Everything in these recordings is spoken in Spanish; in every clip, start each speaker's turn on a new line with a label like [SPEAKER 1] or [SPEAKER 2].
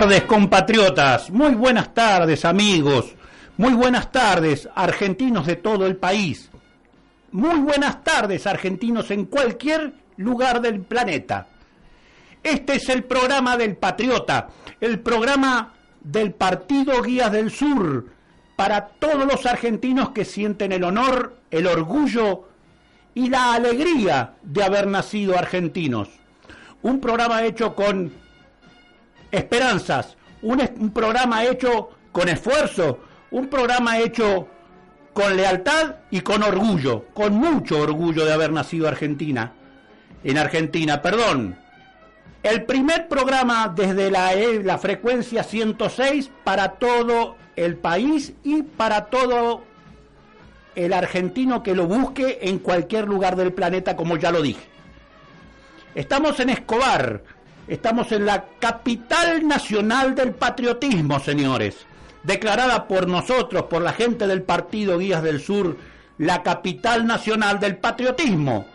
[SPEAKER 1] tardes, compatriotas. Muy buenas tardes, amigos. Muy buenas tardes, argentinos de todo el país. Muy buenas tardes, argentinos en cualquier lugar del planeta. Este es el programa del Patriota, el programa del Partido Guías del Sur, para todos los argentinos que sienten el honor, el orgullo y la alegría de haber nacido argentinos. Un programa hecho con esperanzas, un, un programa hecho con esfuerzo, un programa hecho con lealtad y con orgullo, con mucho orgullo de haber nacido Argentina. En Argentina, perdón. El primer programa desde la, eh, la frecuencia 106 para todo el país y para todo el argentino que lo busque en cualquier lugar del planeta, como ya lo dije. Estamos en Escobar, estamos en la capital nacional del patriotismo, señores, declarada por nosotros, por la gente del Partido Guías del Sur, la capital nacional del patriotismo.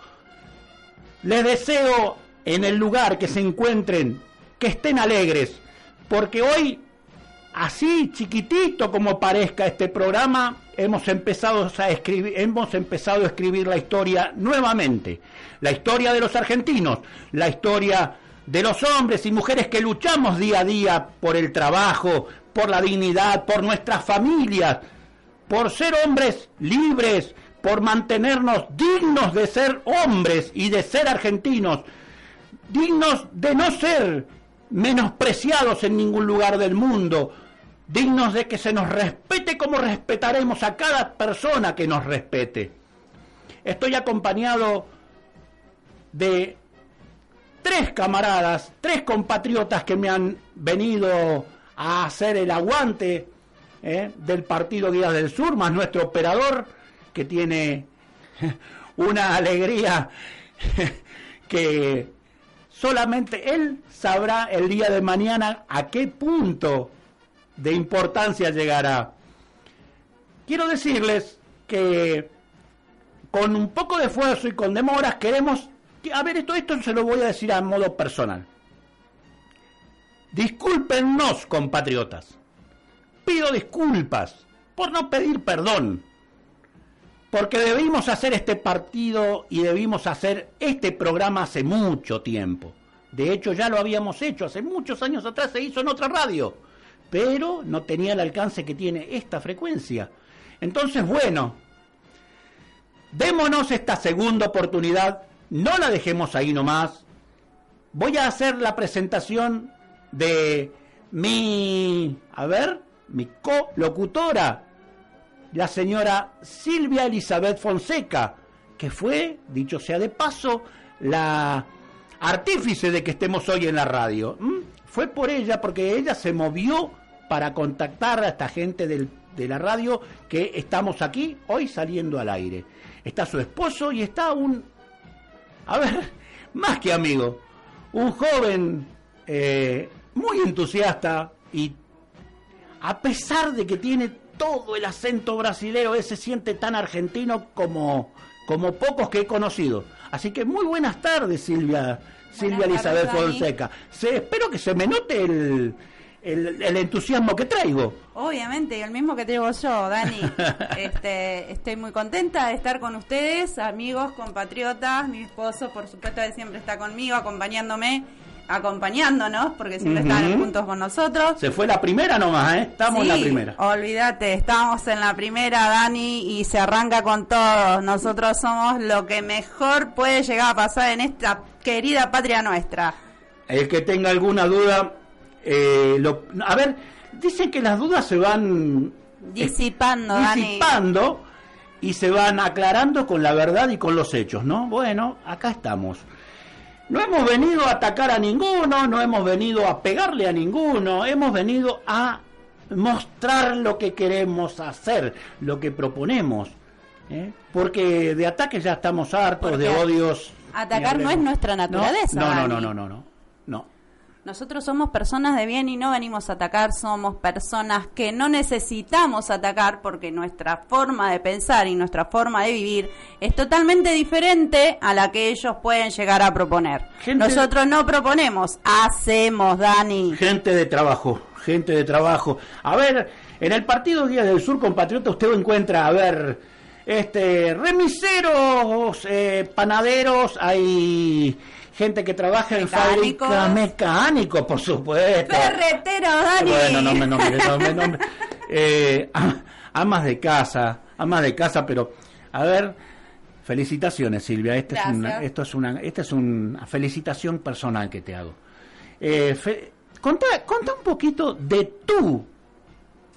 [SPEAKER 1] Les deseo en el lugar que se encuentren que estén alegres, porque hoy así chiquitito como parezca este programa, hemos empezado a escribir, hemos empezado a escribir la historia nuevamente, la historia de los argentinos, la historia de los hombres y mujeres que luchamos día a día por el trabajo, por la dignidad, por nuestras familias, por ser hombres libres, por mantenernos dignos de ser hombres y de ser argentinos, dignos de no ser menospreciados en ningún lugar del mundo, dignos de que se nos respete como respetaremos a cada persona que nos respete. Estoy acompañado de tres camaradas, tres compatriotas que me han venido a hacer el aguante ¿eh? del Partido Díaz del Sur, más nuestro operador, que tiene una alegría que solamente él sabrá el día de mañana a qué punto de importancia llegará. Quiero decirles que con un poco de esfuerzo y con demoras queremos... A ver, esto, esto se lo voy a decir a modo personal. Discúlpennos, compatriotas. Pido disculpas por no pedir perdón. Porque debimos hacer este partido y debimos hacer este programa hace mucho tiempo. De hecho, ya lo habíamos hecho, hace muchos años atrás se hizo en otra radio pero no tenía el alcance que tiene esta frecuencia. Entonces, bueno, démonos esta segunda oportunidad, no la dejemos ahí nomás. Voy a hacer la presentación de mi, a ver, mi colocutora, la señora Silvia Elizabeth Fonseca, que fue, dicho sea de paso, la artífice de que estemos hoy en la radio. Fue por ella, porque ella se movió para contactar a esta gente de la radio que estamos aquí hoy saliendo al aire. Está su esposo y está un, a ver, más que amigo, un joven eh, muy entusiasta y a pesar de que tiene todo el acento brasilero, él se siente tan argentino como, como pocos que he conocido. Así que muy buenas tardes, Silvia, Silvia Elizabeth Fonseca. Se, espero que se me note el, el, entusiasmo que traigo.
[SPEAKER 2] Obviamente, el mismo que traigo yo, Dani. este, estoy muy contenta de estar con ustedes, amigos, compatriotas, mi esposo, por supuesto, que siempre está conmigo, acompañándome, acompañándonos, porque siempre están juntos con nosotros.
[SPEAKER 1] Se fue la primera nomás, ¿eh? Estamos en la primera.
[SPEAKER 2] Olvídate, estamos en la primera, Dani, y se arranca con todos. Nosotros somos lo que mejor puede llegar a pasar en esta querida patria nuestra.
[SPEAKER 1] El que tenga alguna duda, eh, a ver, dicen que las dudas se van
[SPEAKER 2] disipando,
[SPEAKER 1] disipando y se van aclarando con la verdad y con los hechos, ¿no? Bueno, acá estamos. No hemos venido a atacar a ninguno, no hemos venido a pegarle a ninguno, hemos venido a mostrar lo que queremos hacer, lo que proponemos. ¿eh? Porque de ataques ya estamos hartos, de odios.
[SPEAKER 2] Atacar no es nuestra naturaleza.
[SPEAKER 1] no, no, no, no, no. no.
[SPEAKER 2] Nosotros somos personas de bien y no venimos a atacar, somos personas que no necesitamos atacar porque nuestra forma de pensar y nuestra forma de vivir es totalmente diferente a la que ellos pueden llegar a proponer. Nosotros no proponemos, hacemos, Dani.
[SPEAKER 1] Gente de trabajo, gente de trabajo. A ver, en el Partido Días del Sur, compatriota, usted encuentra, a ver, este, remiseros, eh, panaderos, hay gente que trabaja en fábrica mecánico, por supuesto.
[SPEAKER 2] Ferretero, Dani.
[SPEAKER 1] Bueno, no me nombre, no me. Eh, amas de casa, amas de casa, pero a ver, felicitaciones Silvia, esta es una, esto es una, esta es una felicitación personal que te hago. Eh, contá, contá un poquito de tu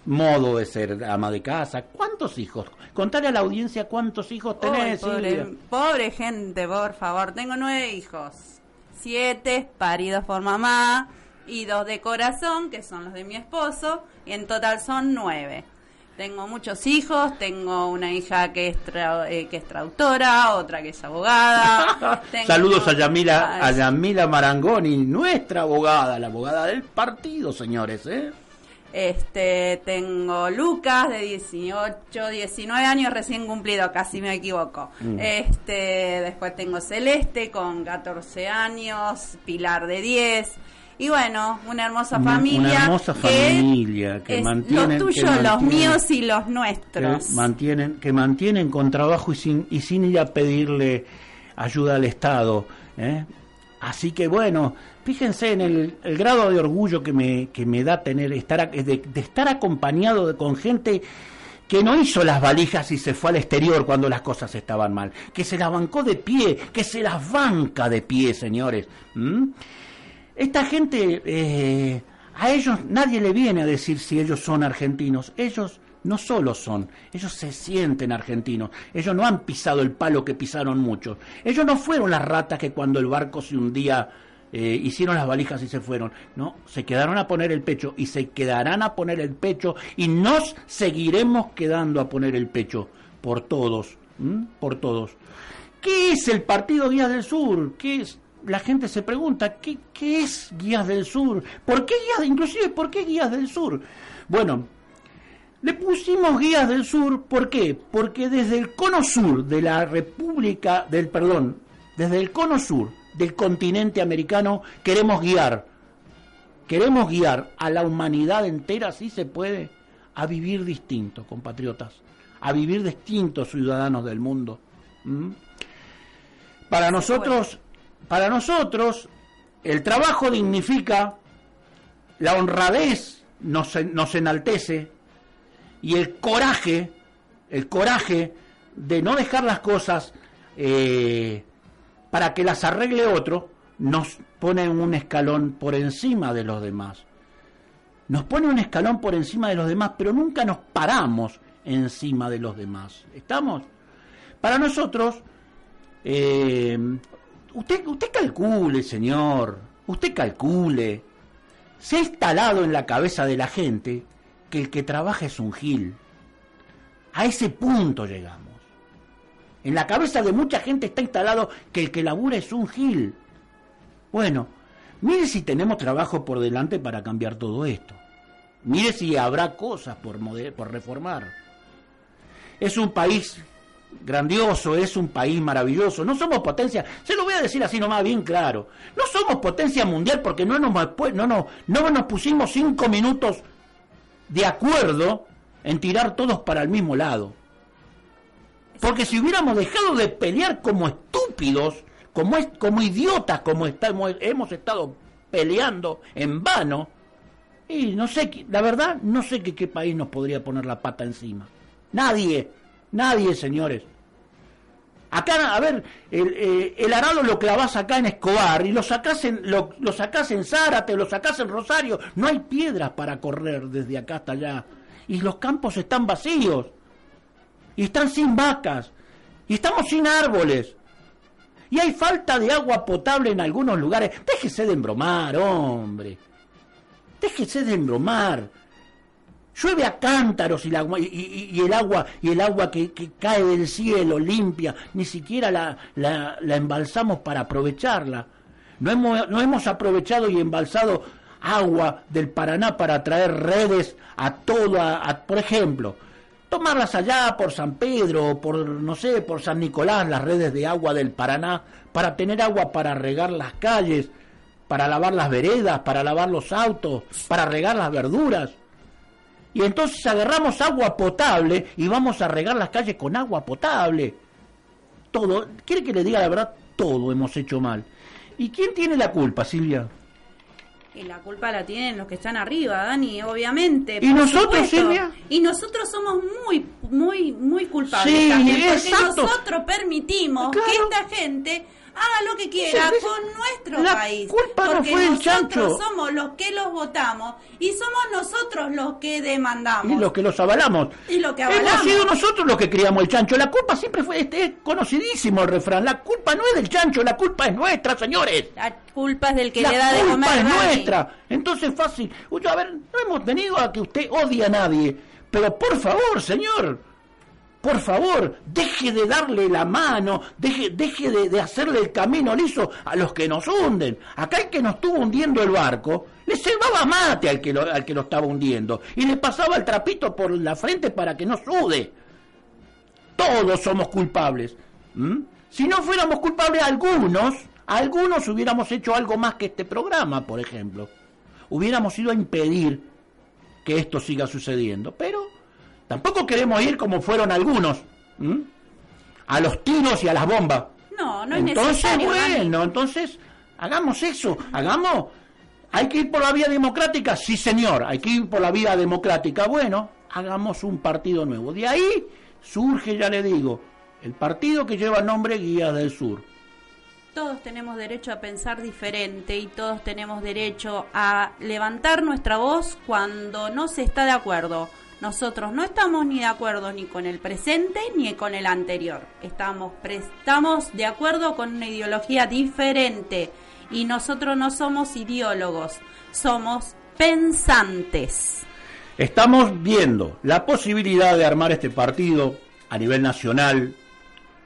[SPEAKER 1] modo de ser ama de casa. ¿Cuántos hijos? Contarle a la audiencia cuántos hijos tenés.
[SPEAKER 2] pobre, gente, por favor. Tengo nueve hijos. Siete paridos por mamá y dos de corazón, que son los de mi esposo. Y en total son nueve. Tengo muchos hijos, tengo una hija que es, eh, que es traductora, otra que es abogada.
[SPEAKER 1] Saludos a Yamila, a Yamila Marangoni, nuestra abogada, la abogada del partido, señores. ¿eh?
[SPEAKER 2] Este, tengo Lucas de 18, 19 años recién cumplido, casi me equivoco. Mm. Este, después tengo Celeste con 14 años, Pilar de 10. Y bueno, una hermosa familia.
[SPEAKER 1] Una hermosa familia que, mantienen.
[SPEAKER 2] Los tuyos, los míos y los nuestros.
[SPEAKER 1] Que mantienen, que mantienen con trabajo y sin, y sin ir a pedirle ayuda al Estado. ¿eh? Así que bueno, fíjense en el, grado de orgullo que me, que me da tener estar de, estar acompañado de, con gente que no hizo las valijas y se fue al exterior cuando las cosas estaban mal, que se las bancó de pie, que se las banca de pie, señores. Esta gente, eh, a ellos nadie le viene a decir si ellos son argentinos, ellos no solo son, ellos se sienten argentinos, ellos no han pisado el palo que pisaron muchos, ellos no fueron las ratas que cuando el barco se hundía eh, hicieron las valijas y se fueron, no, se quedaron a poner el pecho y se quedarán a poner el pecho y nos seguiremos quedando a poner el pecho por todos, por todos. ¿Qué es el Partido Guías del Sur? ¿Qué es? La gente se pregunta, ¿qué, ¿qué es Guías del Sur? ¿Por qué Guías, inclusive, por qué Guías del Sur? Bueno, le pusimos guías del sur, ¿por qué? Porque desde el cono sur de la República, del perdón, desde el cono sur del continente americano queremos guiar, queremos guiar a la humanidad entera, si se puede, a vivir distinto, compatriotas, a vivir distintos ciudadanos del mundo. Para nosotros, para nosotros, el trabajo dignifica, la honradez nos, nos enaltece, y el coraje, el coraje de no dejar las cosas eh, para que las arregle otro, nos pone un escalón por encima de los demás. Nos pone un escalón por encima de los demás, pero nunca nos paramos encima de los demás. ¿Estamos? Para nosotros, eh, usted, usted calcule, señor, usted calcule. Se ha instalado en la cabeza de la gente que el que trabaja es un gil. A ese punto llegamos. En la cabeza de mucha gente está instalado que el que labura es un gil. Bueno, mire si tenemos trabajo por delante para cambiar todo esto. Mire si habrá cosas por, por reformar. Es un país grandioso, es un país maravilloso. No somos potencia, se lo voy a decir así nomás bien claro. No somos potencia mundial porque no nos, no, no, no nos pusimos cinco minutos de acuerdo en tirar todos para el mismo lado. Porque si hubiéramos dejado de pelear como estúpidos, como, es, como idiotas, como estamos, hemos estado peleando en vano, y no sé, la verdad, no sé que qué país nos podría poner la pata encima. Nadie, nadie, señores. Acá, a ver, el, eh, arado lo clavas acá en Escobar y lo sacás en, lo, lo en Zárate, lo sacás en Rosario. No hay piedras para correr desde acá hasta allá. Y los campos están vacíos. Y están sin vacas. Y estamos sin árboles. Y hay falta de agua potable en algunos lugares. Déjese de embromar, hombre. Déjese de embromar llueve a cántaros y, el agua y el agua que, cae del cielo limpia, ni siquiera la, la, embalsamos para aprovecharla. No hemos, no hemos aprovechado y embalsado agua del Paraná para traer redes a todo, por ejemplo, tomarlas allá por San Pedro, por, no sé, por San Nicolás, las redes de agua del Paraná, para tener agua para regar las calles, para lavar las veredas, para lavar los autos, para regar las verduras. Y entonces agarramos agua potable y vamos a regar las calles con agua potable. Todo, quiere que le diga la verdad, todo hemos hecho mal. ¿Y quién tiene la culpa, Silvia?
[SPEAKER 2] Y la culpa la tienen los que están arriba, Dani, obviamente.
[SPEAKER 1] ¿Y nosotros, Silvia?
[SPEAKER 2] Y nosotros somos muy, muy, muy culpables también, porque nosotros permitimos que esta gente haga lo que quiera con nuestro
[SPEAKER 1] la
[SPEAKER 2] país.
[SPEAKER 1] Culpa
[SPEAKER 2] porque
[SPEAKER 1] no fue
[SPEAKER 2] nosotros somos los que los votamos y somos nosotros los que demandamos.
[SPEAKER 1] Y los que los avalamos.
[SPEAKER 2] Y lo que avalamos.
[SPEAKER 1] Hemos sido nosotros los que criamos el chancho. La culpa siempre fue, este es conocidísimo el refrán. La culpa no es del chancho, la culpa es nuestra, señores.
[SPEAKER 2] La culpa es del que le da de comer. La
[SPEAKER 1] culpa es nuestra. Entonces fácil. Oye, a ver, no hemos venido a que usted odie a nadie. Pero por favor, señor por favor, deje de darle la mano, deje, de, hacerle el camino liso a los que nos hunden. Acá el que nos estuvo hundiendo el barco, le cebaba mate al que lo, al que lo estaba hundiendo y le pasaba el trapito por la frente para que no sude. Todos somos culpables. Si no fuéramos culpables algunos, algunos hubiéramos hecho algo más que este programa, por ejemplo. Hubiéramos ido a impedir que esto siga sucediendo, pero Tampoco queremos ir como fueron algunos, a los tiros y a las bombas.
[SPEAKER 2] No, no es
[SPEAKER 1] entonces, bueno, entonces hagamos eso, hagamos. ¿Hay que ir por la vía democrática? Sí, señor, hay que ir por la vía democrática. Bueno, hagamos un partido nuevo. De ahí surge, ya le digo, el partido que lleva el nombre Guía del Sur.
[SPEAKER 2] Todos tenemos derecho a pensar diferente y todos tenemos derecho a levantar nuestra voz cuando no se está de acuerdo nosotros no estamos ni de acuerdo ni con el presente ni con el anterior. Estamos, estamos de acuerdo con una ideología diferente y nosotros no somos ideólogos, somos pensantes.
[SPEAKER 1] Estamos viendo la posibilidad de armar este partido a nivel nacional.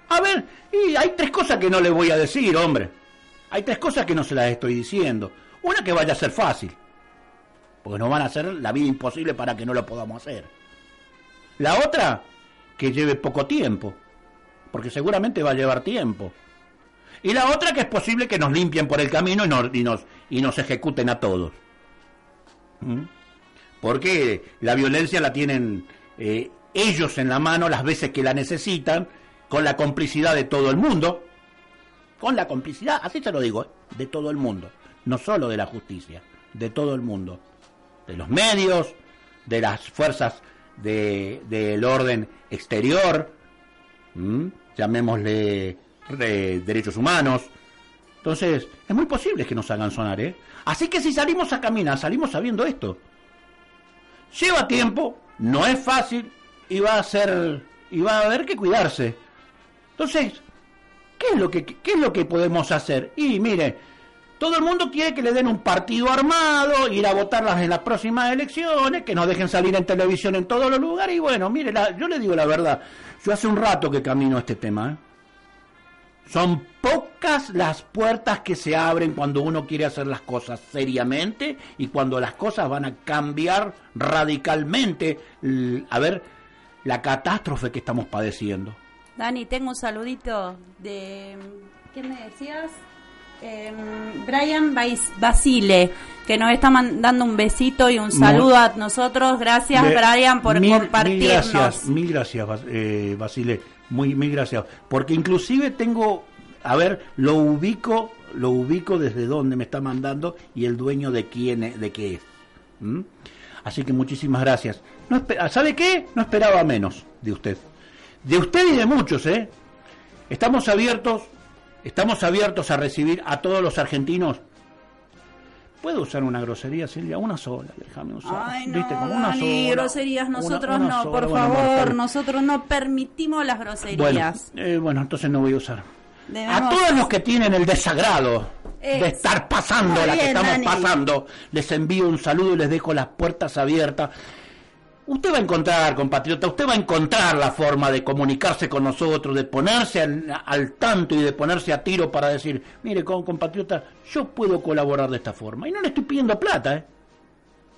[SPEAKER 1] A ver, y hay tres cosas que no le voy a decir, hombre. Hay tres cosas que no se las estoy diciendo. Una que vaya a ser fácil porque nos van a hacer la vida imposible para que no lo podamos hacer. La otra, que lleve poco tiempo, porque seguramente va a llevar tiempo. Y la otra, que es posible que nos limpien por el camino y nos, y nos, y nos ejecuten a todos. ¿Mm? Porque la violencia la tienen eh, ellos en la mano las veces que la necesitan, con la complicidad de todo el mundo. Con la complicidad, así se lo digo, ¿eh? de todo el mundo. No solo de la justicia, de todo el mundo de los medios, de las fuerzas del orden exterior, llamémosle derechos humanos. Entonces, es muy posible que nos hagan sonar, ¿eh? Así que si salimos a caminar, salimos sabiendo esto. Lleva tiempo, no es fácil y va a ser y va a haber que cuidarse. Entonces, ¿qué es lo que qué es lo que podemos hacer? Y mire, todo el mundo quiere que le den un partido armado, ir a votarlas en las próximas elecciones, que nos dejen salir en televisión en todos los lugares. Y bueno, mire, yo le digo la verdad, yo hace un rato que camino este tema. ¿eh? Son pocas las puertas que se abren cuando uno quiere hacer las cosas seriamente y cuando las cosas van a cambiar radicalmente. A ver, la catástrofe que estamos padeciendo.
[SPEAKER 2] Dani, tengo un saludito de... ¿Qué me decías? Eh, Brian Basile, que nos está mandando un besito y un saludo a nosotros. Gracias, Brian, por compartirnos.
[SPEAKER 1] Mil gracias, mil gracias, eh, Basile. Muy, mil gracias. Porque inclusive tengo, a ver, lo ubico, lo ubico desde dónde me está mandando y el dueño de quién, de qué es. Así que muchísimas gracias. No ¿Sabe qué? No esperaba menos de usted. De usted y de muchos, ¿eh? Estamos abiertos Estamos abiertos a recibir a todos los argentinos. ¿Puedo usar una grosería, Silvia? Una sola, déjame usar.
[SPEAKER 2] Ay, no, ¿Viste? Como una sola. groserías, nosotros no, por favor, nosotros no permitimos las groserías.
[SPEAKER 1] Bueno, eh, bueno entonces no voy a usar. A todos los que tienen el desagrado de estar pasando la que estamos pasando, les envío un saludo y les dejo las puertas abiertas. Usted va a encontrar, compatriota, usted va a encontrar la forma de comunicarse con nosotros, de ponerse al, tanto y de ponerse a tiro para decir, mire, compatriota, yo puedo colaborar de esta forma. Y no le estoy pidiendo plata, ¿eh?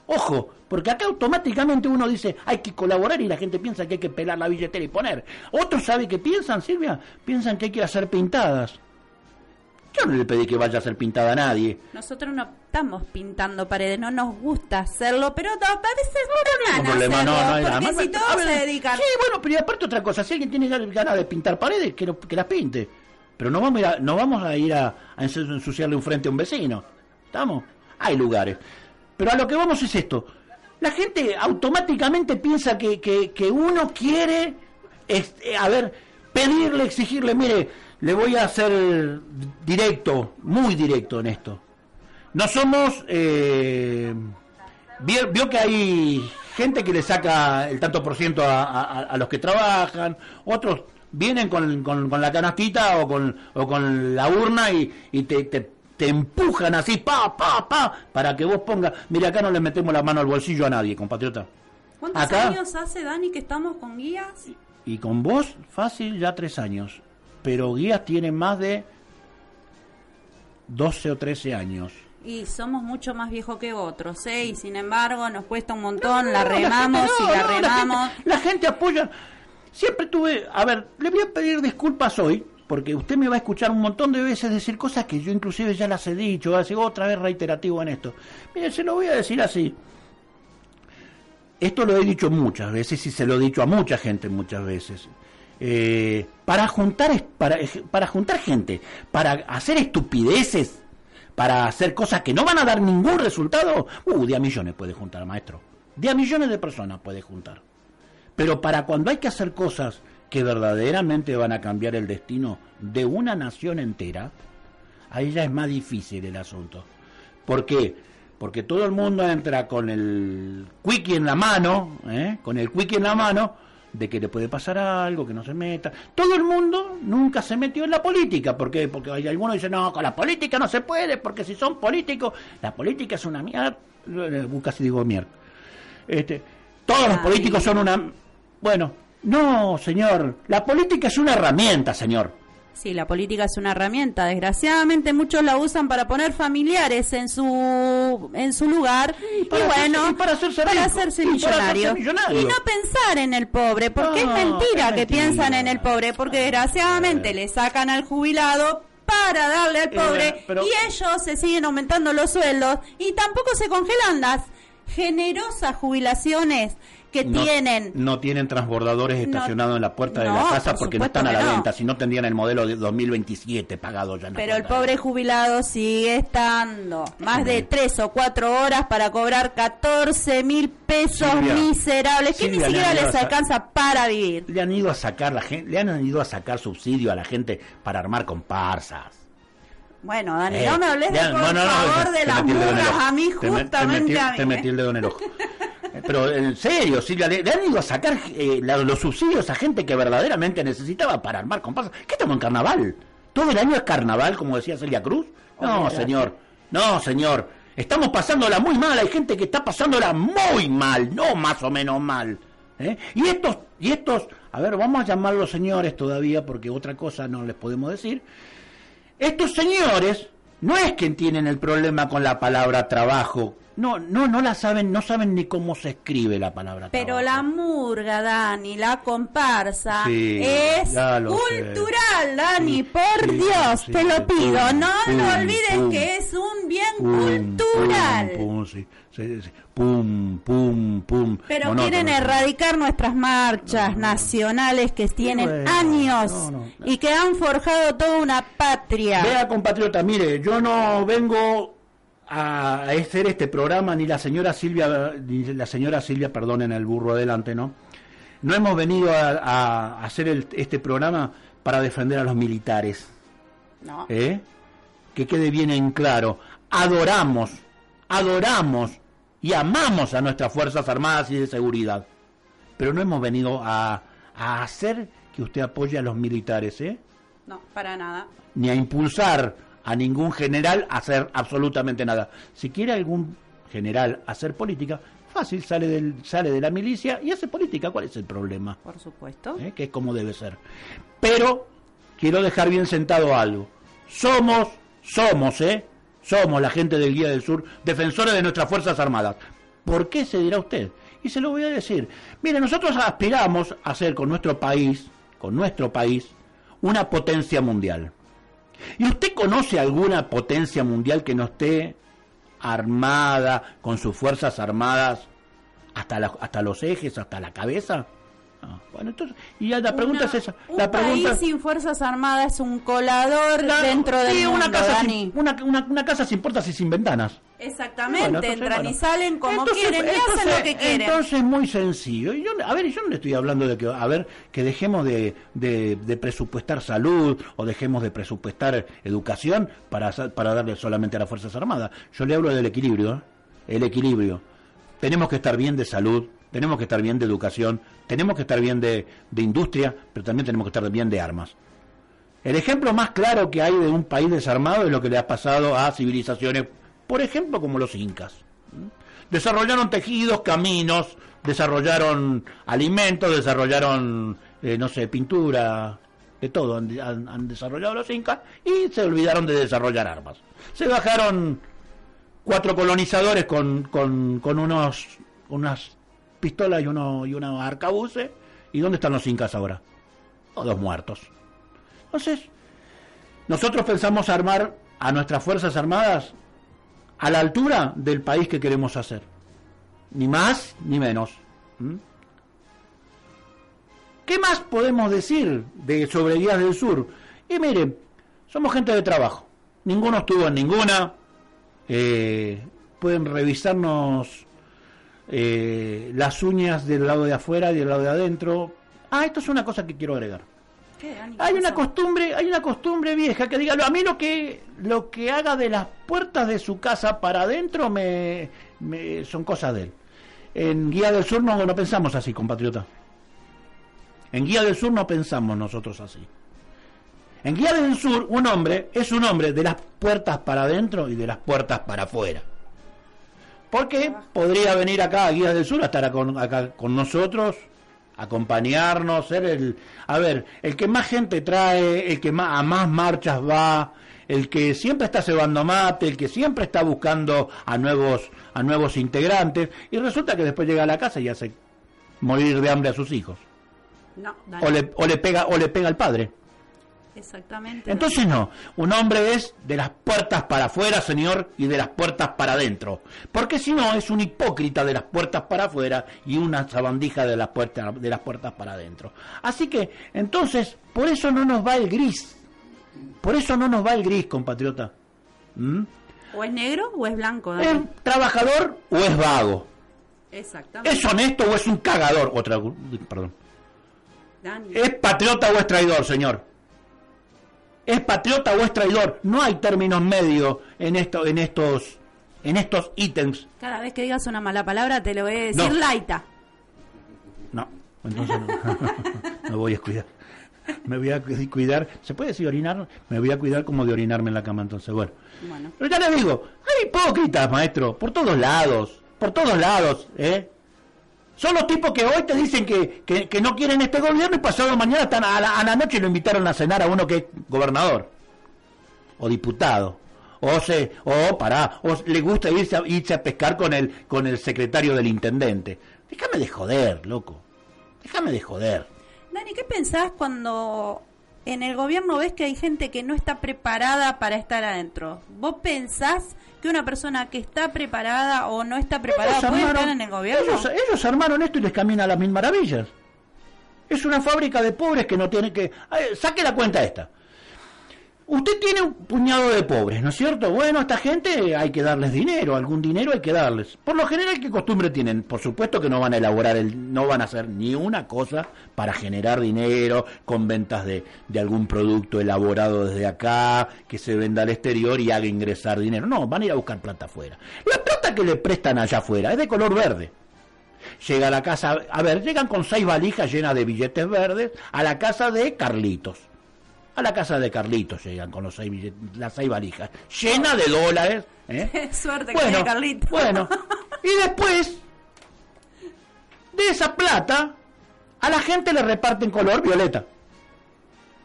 [SPEAKER 1] Ojo, porque acá automáticamente uno dice, hay que colaborar y la gente piensa que hay que pelar la billetera y poner. Otros sabe que piensan, Silvia, piensan que hay que hacer pintadas. Yo no le pedí que vaya a ser pintada a nadie.
[SPEAKER 2] Nosotros no estamos pintando paredes, no nos gusta hacerlo, pero a veces
[SPEAKER 1] no, no, problema, no, no,
[SPEAKER 2] porque si todos se dedican...
[SPEAKER 1] Sí, bueno, pero aparte otra cosa, si alguien tiene ganas de pintar paredes, que, que las pinte. Pero no vamos a ir a, no vamos a, ir a, ensuciarle un frente a un vecino. ¿Estamos? Hay lugares. Pero a lo que vamos es esto. La gente automáticamente piensa que, que, que uno quiere, este, a ver, pedirle, exigirle, mire, le voy a hacer directo, muy directo en esto. No somos... Eh, vio, que hay gente que le saca el tanto por ciento a, los que trabajan, otros vienen con, con, la canastita o con, o con la urna y, y te, te, empujan así, pa, pa, pa, para que vos pongas... Mire, acá no le metemos la mano al bolsillo a nadie, compatriota.
[SPEAKER 2] ¿Cuántos años hace, Dani, que estamos con guías?
[SPEAKER 1] Y con vos, fácil, ya tres años pero Guías tiene más de 12 o 13 años.
[SPEAKER 2] Y somos mucho más viejos que otros, ¿eh? Y sin embargo nos cuesta un montón, la remamos y la remamos.
[SPEAKER 1] La gente, apoya. Siempre tuve, a ver, le voy a pedir disculpas hoy, porque usted me va a escuchar un montón de veces decir cosas que yo inclusive ya las he dicho, así otra vez reiterativo en esto. Mire, se lo voy a decir así. Esto lo he dicho muchas veces y se lo he dicho a mucha gente muchas veces. Eh, para juntar para, para juntar gente, para hacer estupideces, para hacer cosas que no van a dar ningún resultado, uh, de a millones puede juntar, maestro. De a millones de personas puede juntar. Pero para cuando hay que hacer cosas que verdaderamente van a cambiar el destino de una nación entera, ahí ya es más difícil el asunto. ¿Por qué? Porque todo el mundo entra con el quickie en la mano, ¿eh? con el quickie en la mano, de que le puede pasar algo, que no se meta. Todo el mundo nunca se metió en la política. ¿Por qué? Porque hay algunos dicen, no, con la política no se puede, porque si son políticos, la política es una mierda. Casi digo mierda. Este, todos los políticos son una... Bueno, no, señor. La política es una herramienta, señor.
[SPEAKER 2] Sí, la política es una herramienta. Desgraciadamente muchos la usan para poner familiares en su en su lugar. Y, bueno,
[SPEAKER 1] para hacerse, para hacerse
[SPEAKER 2] millonario. Y no pensar en el pobre, porque es mentira que piensan en el pobre, porque desgraciadamente le sacan al jubilado para darle al pobre y ellos se siguen aumentando los sueldos y tampoco se congelan las generosas jubilaciones que tienen.
[SPEAKER 1] No tienen transbordadores estacionados en la puerta de la casa porque no están a la venta, si no tendrían el modelo de 2027 pagado ya.
[SPEAKER 2] Pero el pobre jubilado sigue estando más de tres o cuatro horas para cobrar 14 mil pesos miserables que ni siquiera les alcanza para vivir.
[SPEAKER 1] Le han ido a sacar la gente, le han ido a sacar subsidio a la gente para armar comparsas.
[SPEAKER 2] Bueno, Dani, eh, no me hables de, por favor de las murgas a mí, justamente a mí.
[SPEAKER 1] Te metí el dedo en el ojo. Pero en serio, Silvia, le, han ido a sacar eh, los subsidios a gente que verdaderamente necesitaba para armar comparsas. ¿Qué estamos en carnaval? ¿Todo el año es carnaval, como decía Celia Cruz? No, señor. No, señor. Estamos pasándola muy mal. Hay gente que está pasándola muy mal, no más o menos mal. ¿eh? Y estos, y estos, a ver, vamos a llamarlos señores todavía porque otra cosa no les podemos decir. Estos señores no es que tienen el problema con la palabra trabajo, no, no, no la saben, no saben ni cómo se escribe la palabra.
[SPEAKER 2] Pero la murga, Dani, la comparsa, es cultural, Dani, por Dios, te lo pido. no lo olvides que es un bien cultural.
[SPEAKER 1] Pum, pum, pum,
[SPEAKER 2] Pero quieren erradicar nuestras marchas nacionales que tienen años y que han forjado toda una patria.
[SPEAKER 1] Vea, compatriota, mire, yo no vengo a hacer este programa ni la señora Silvia ni la señora Silvia perdonen el burro adelante no no hemos venido a, hacer este programa para defender a los militares.
[SPEAKER 2] No.
[SPEAKER 1] ¿Eh? que quede bien en claro. Adoramos adoramos y amamos a nuestras fuerzas armadas y de seguridad pero no hemos venido a, a hacer que usted apoye a los militares ¿eh?
[SPEAKER 2] no para nada
[SPEAKER 1] ni a impulsar a ningún general hacer absolutamente nada. Si quiere algún general hacer política, Fácil, sale, del, sale de la milicia y hace política. ¿Cuál es el problema?
[SPEAKER 2] Por supuesto.
[SPEAKER 1] ¿Eh? Que es como debe ser. Pero quiero dejar bien sentado algo. Somos, somos, ¿eh? Somos la gente del Guía del Sur, defensores de nuestras Fuerzas Armadas. ¿Por qué se dirá usted? Y se lo voy a decir. Mire, nosotros aspiramos a ser con nuestro país, con nuestro país, una potencia mundial. ¿Y usted conoce alguna potencia mundial que no esté armada, con sus fuerzas armadas hasta, hasta los ejes, hasta la cabeza? Ah, bueno, entonces, y ya la pregunta es esa.
[SPEAKER 2] Un
[SPEAKER 1] la pregunta,
[SPEAKER 2] país sin fuerzas armadas es un colador
[SPEAKER 1] Claro,
[SPEAKER 2] dentro
[SPEAKER 1] sí,
[SPEAKER 2] mundo,
[SPEAKER 1] una casa, sin, una, una- una casa sin puertas y sin ventanas.
[SPEAKER 2] Exactamente,
[SPEAKER 1] Bueno, entonces,
[SPEAKER 2] entran
[SPEAKER 1] bueno.
[SPEAKER 2] y salen como
[SPEAKER 1] Entonces,
[SPEAKER 2] quieren y hacen lo que quieren.
[SPEAKER 1] Entonces, muy sencillo. Y yo, a ver, yo no le estoy hablando de que, a ver, que dejemos de, de- de presupuestar salud o dejemos de presupuestar educación para, para darle solamente a las Fuerzas Armadas. Yo le hablo del equilibrio, ¿eh? el equilibrio. Tenemos que estar bien de salud, tenemos que estar bien de educación, tenemos que estar bien de, de industria, pero también tenemos que estar bien de armas. El ejemplo más claro que hay de un país desarmado es lo que le ha pasado a civilizaciones, por ejemplo, como los incas. Desarrollaron tejidos, caminos, desarrollaron alimentos, desarrollaron, eh, no sé, pintura, de todo han, han- han desarrollado los incas y se olvidaron de desarrollar armas. Se bajaron cuatro colonizadores con, con, con unos unas pistolas y uno y unos arcabuces. ¿Y dónde están los incas ahora? Todos muertos. Entonces, nosotros pensamos armar a nuestras Fuerzas Armadas a la altura del país que queremos hacer. Ni más ni menos. ¿Mm? ¿Qué más podemos decir de sobre Guías del Sur? Y miren, somos gente de trabajo. Ninguno estuvo en ninguna. Eh, pueden revisarnos eh, las uñas del lado de afuera y del lado de adentro. Ah, esto es una cosa que quiero agregar. Hay
[SPEAKER 2] ¿Qué
[SPEAKER 1] una costumbre, hay una costumbre vieja que diga, a mí lo que lo que haga de las puertas de su casa para adentro me, me- son cosas de él. En Guía del Sur no, no pensamos así, compatriota. En Guía del Sur no pensamos nosotros así. En Guía del Sur, un hombre es un hombre de las puertas para adentro y de las puertas para afuera. Porque podría venir acá a Guía del Sur a estar con, acá con nosotros, acompañarnos, ser el, a ver, el que más gente trae, el que más, a más marchas va, el que siempre está cebando mate, el que siempre está buscando a nuevos, a nuevos integrantes, y resulta que después llega a la casa y hace morir de hambre a sus hijos.
[SPEAKER 2] No.
[SPEAKER 1] O le, o le pega, o le pega al padre.
[SPEAKER 2] Exactamente.
[SPEAKER 1] Entonces no, un hombre es de las puertas para afuera, señor, y de las puertas para adentro. Porque si no, es un hipócrita de las puertas para afuera y una sabandija de las puertas, de las puertas para adentro. Así que, entonces, por eso no nos va el gris. Por eso no nos va el gris, compatriota. ¿Mm?
[SPEAKER 2] ¿O es negro o es blanco, Dani?
[SPEAKER 1] ¿Es trabajador o es vago?
[SPEAKER 2] Exactamente.
[SPEAKER 1] ¿Es honesto o es un cagador? Otra, perdón. ¿Es patriota o es traidor, señor? ¿Es patriota o es traidor? No hay términos medios en esto, en estos, en estos ítems.
[SPEAKER 2] Cada vez que digas una mala palabra te lo voy a decir
[SPEAKER 1] No.
[SPEAKER 2] laita.
[SPEAKER 1] No, entonces no. me voy a cuidar. Me voy a cu- cuidar. ¿Se puede decir orinar? Me voy a cuidar como de orinarme en la cama, entonces, bueno.
[SPEAKER 2] Bueno.
[SPEAKER 1] Pero ya le digo, hay hipócritas, maestro, por todos lados, por todos lados, ¿eh? Son los tipos que hoy te dicen que, que, no quieren este gobierno y pasado mañana están a la, a la noche lo invitaron a cenar a uno que es gobernador o diputado o se o pará o le gusta irse a, irse a pescar con el con el secretario del intendente. Déjame de joder, loco. Déjame de joder.
[SPEAKER 2] Dani, ¿qué pensás cuando en el gobierno ves que hay gente que no está preparada para estar adentro? ¿Vos pensás que una persona que está preparada o no está preparada
[SPEAKER 1] Ellos
[SPEAKER 2] puede
[SPEAKER 1] armaron-
[SPEAKER 2] estar en el gobierno?
[SPEAKER 1] Ellos, ellos armaron esto y les camina a las mil maravillas. Es una fábrica de pobres que no tiene que... Ver, saque la cuenta esta. Usted tiene un puñado de pobres, ¿no es cierto? Bueno, a esta gente hay que darles dinero, algún dinero hay que darles. Por lo general, ¿qué costumbre tienen? Por supuesto que no van a elaborar, el, no van a hacer ni una cosa para generar dinero con ventas de, de algún producto elaborado desde acá, que se venda al exterior y haga ingresar dinero. No, van a ir a buscar plata afuera. La plata que le prestan allá afuera es de color verde. Llega a la casa, a ver, llegan con seis valijas llenas de billetes verdes a la casa de Carlitos. A la casa de Carlitos llegan con los seis las seis valijas, llenas de dólares. ¿eh?
[SPEAKER 2] Suerte que
[SPEAKER 1] Bueno,
[SPEAKER 2] tiene Carlito.
[SPEAKER 1] bueno, y después de esa plata a la gente le reparten color violeta.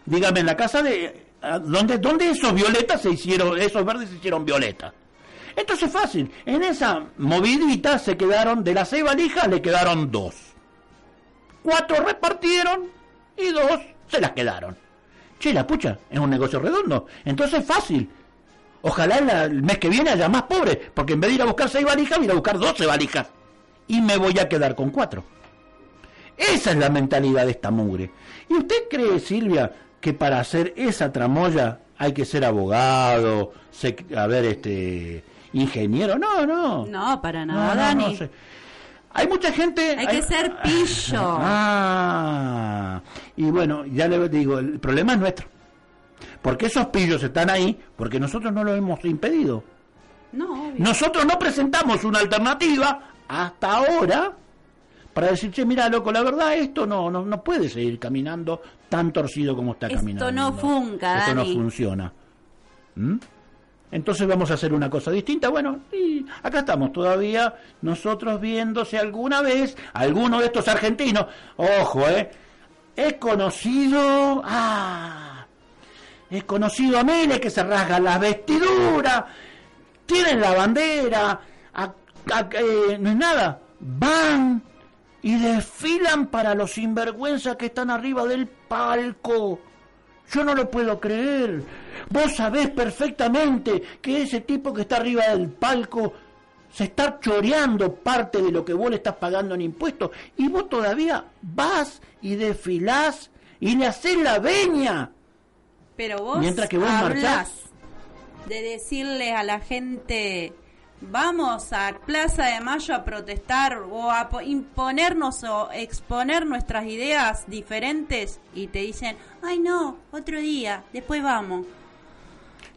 [SPEAKER 1] Dígame, en la casa de... ¿Dónde, dónde esos violetas se hicieron, esos verdes se hicieron violeta? Entonces fácil, en esa movidita se quedaron, de las seis valijas le quedaron dos. Cuatro repartieron y dos se las quedaron. Che, la pucha, es un negocio redondo. Entonces fácil. Ojalá el mes que viene haya más pobres, porque en vez de ir a buscar seis valijas, voy a ir a buscar doce valijas. Y me voy a quedar con cuatro. Esa es la mentalidad de esta mugre. ¿Y usted cree, Silvia, que para hacer esa tramoya hay que ser abogado, a ver, este, ingeniero? No, no.
[SPEAKER 2] No, para nada, Dani.
[SPEAKER 1] Hay mucha gente.
[SPEAKER 2] Hay, que ser pillo.
[SPEAKER 1] Ah, y bueno, ya le digo, el problema es nuestro. Porque esos pillos están ahí porque nosotros no lo hemos impedido.
[SPEAKER 2] No,
[SPEAKER 1] Nosotros no presentamos una alternativa hasta ahora para decir, che, mira, loco, la verdad esto no, no, no puede seguir caminando tan torcido como está caminando.
[SPEAKER 2] Esto no funca,
[SPEAKER 1] Esto no funciona. Entonces vamos a hacer una cosa distinta. Bueno, acá estamos todavía nosotros viendo si alguna vez alguno de estos argentinos, ojo, eh, he conocido, ah, he conocido a Mele que se rasgan las vestiduras, tienen la bandera, eh, no es nada, van y desfilan para los sinvergüenzas que están arriba del palco. Yo no lo puedo creer. Vos sabés perfectamente que ese tipo que está arriba del palco se está choreando parte de lo que vos le estás pagando en impuestos y vos todavía vas y desfilás y le haces la veña.
[SPEAKER 2] Pero vos Mientras que vos marchás de decirle a la gente vamos a Plaza de Mayo a protestar o a imponernos o exponer nuestras ideas diferentes y te dicen, ay no, otro día, después vamos.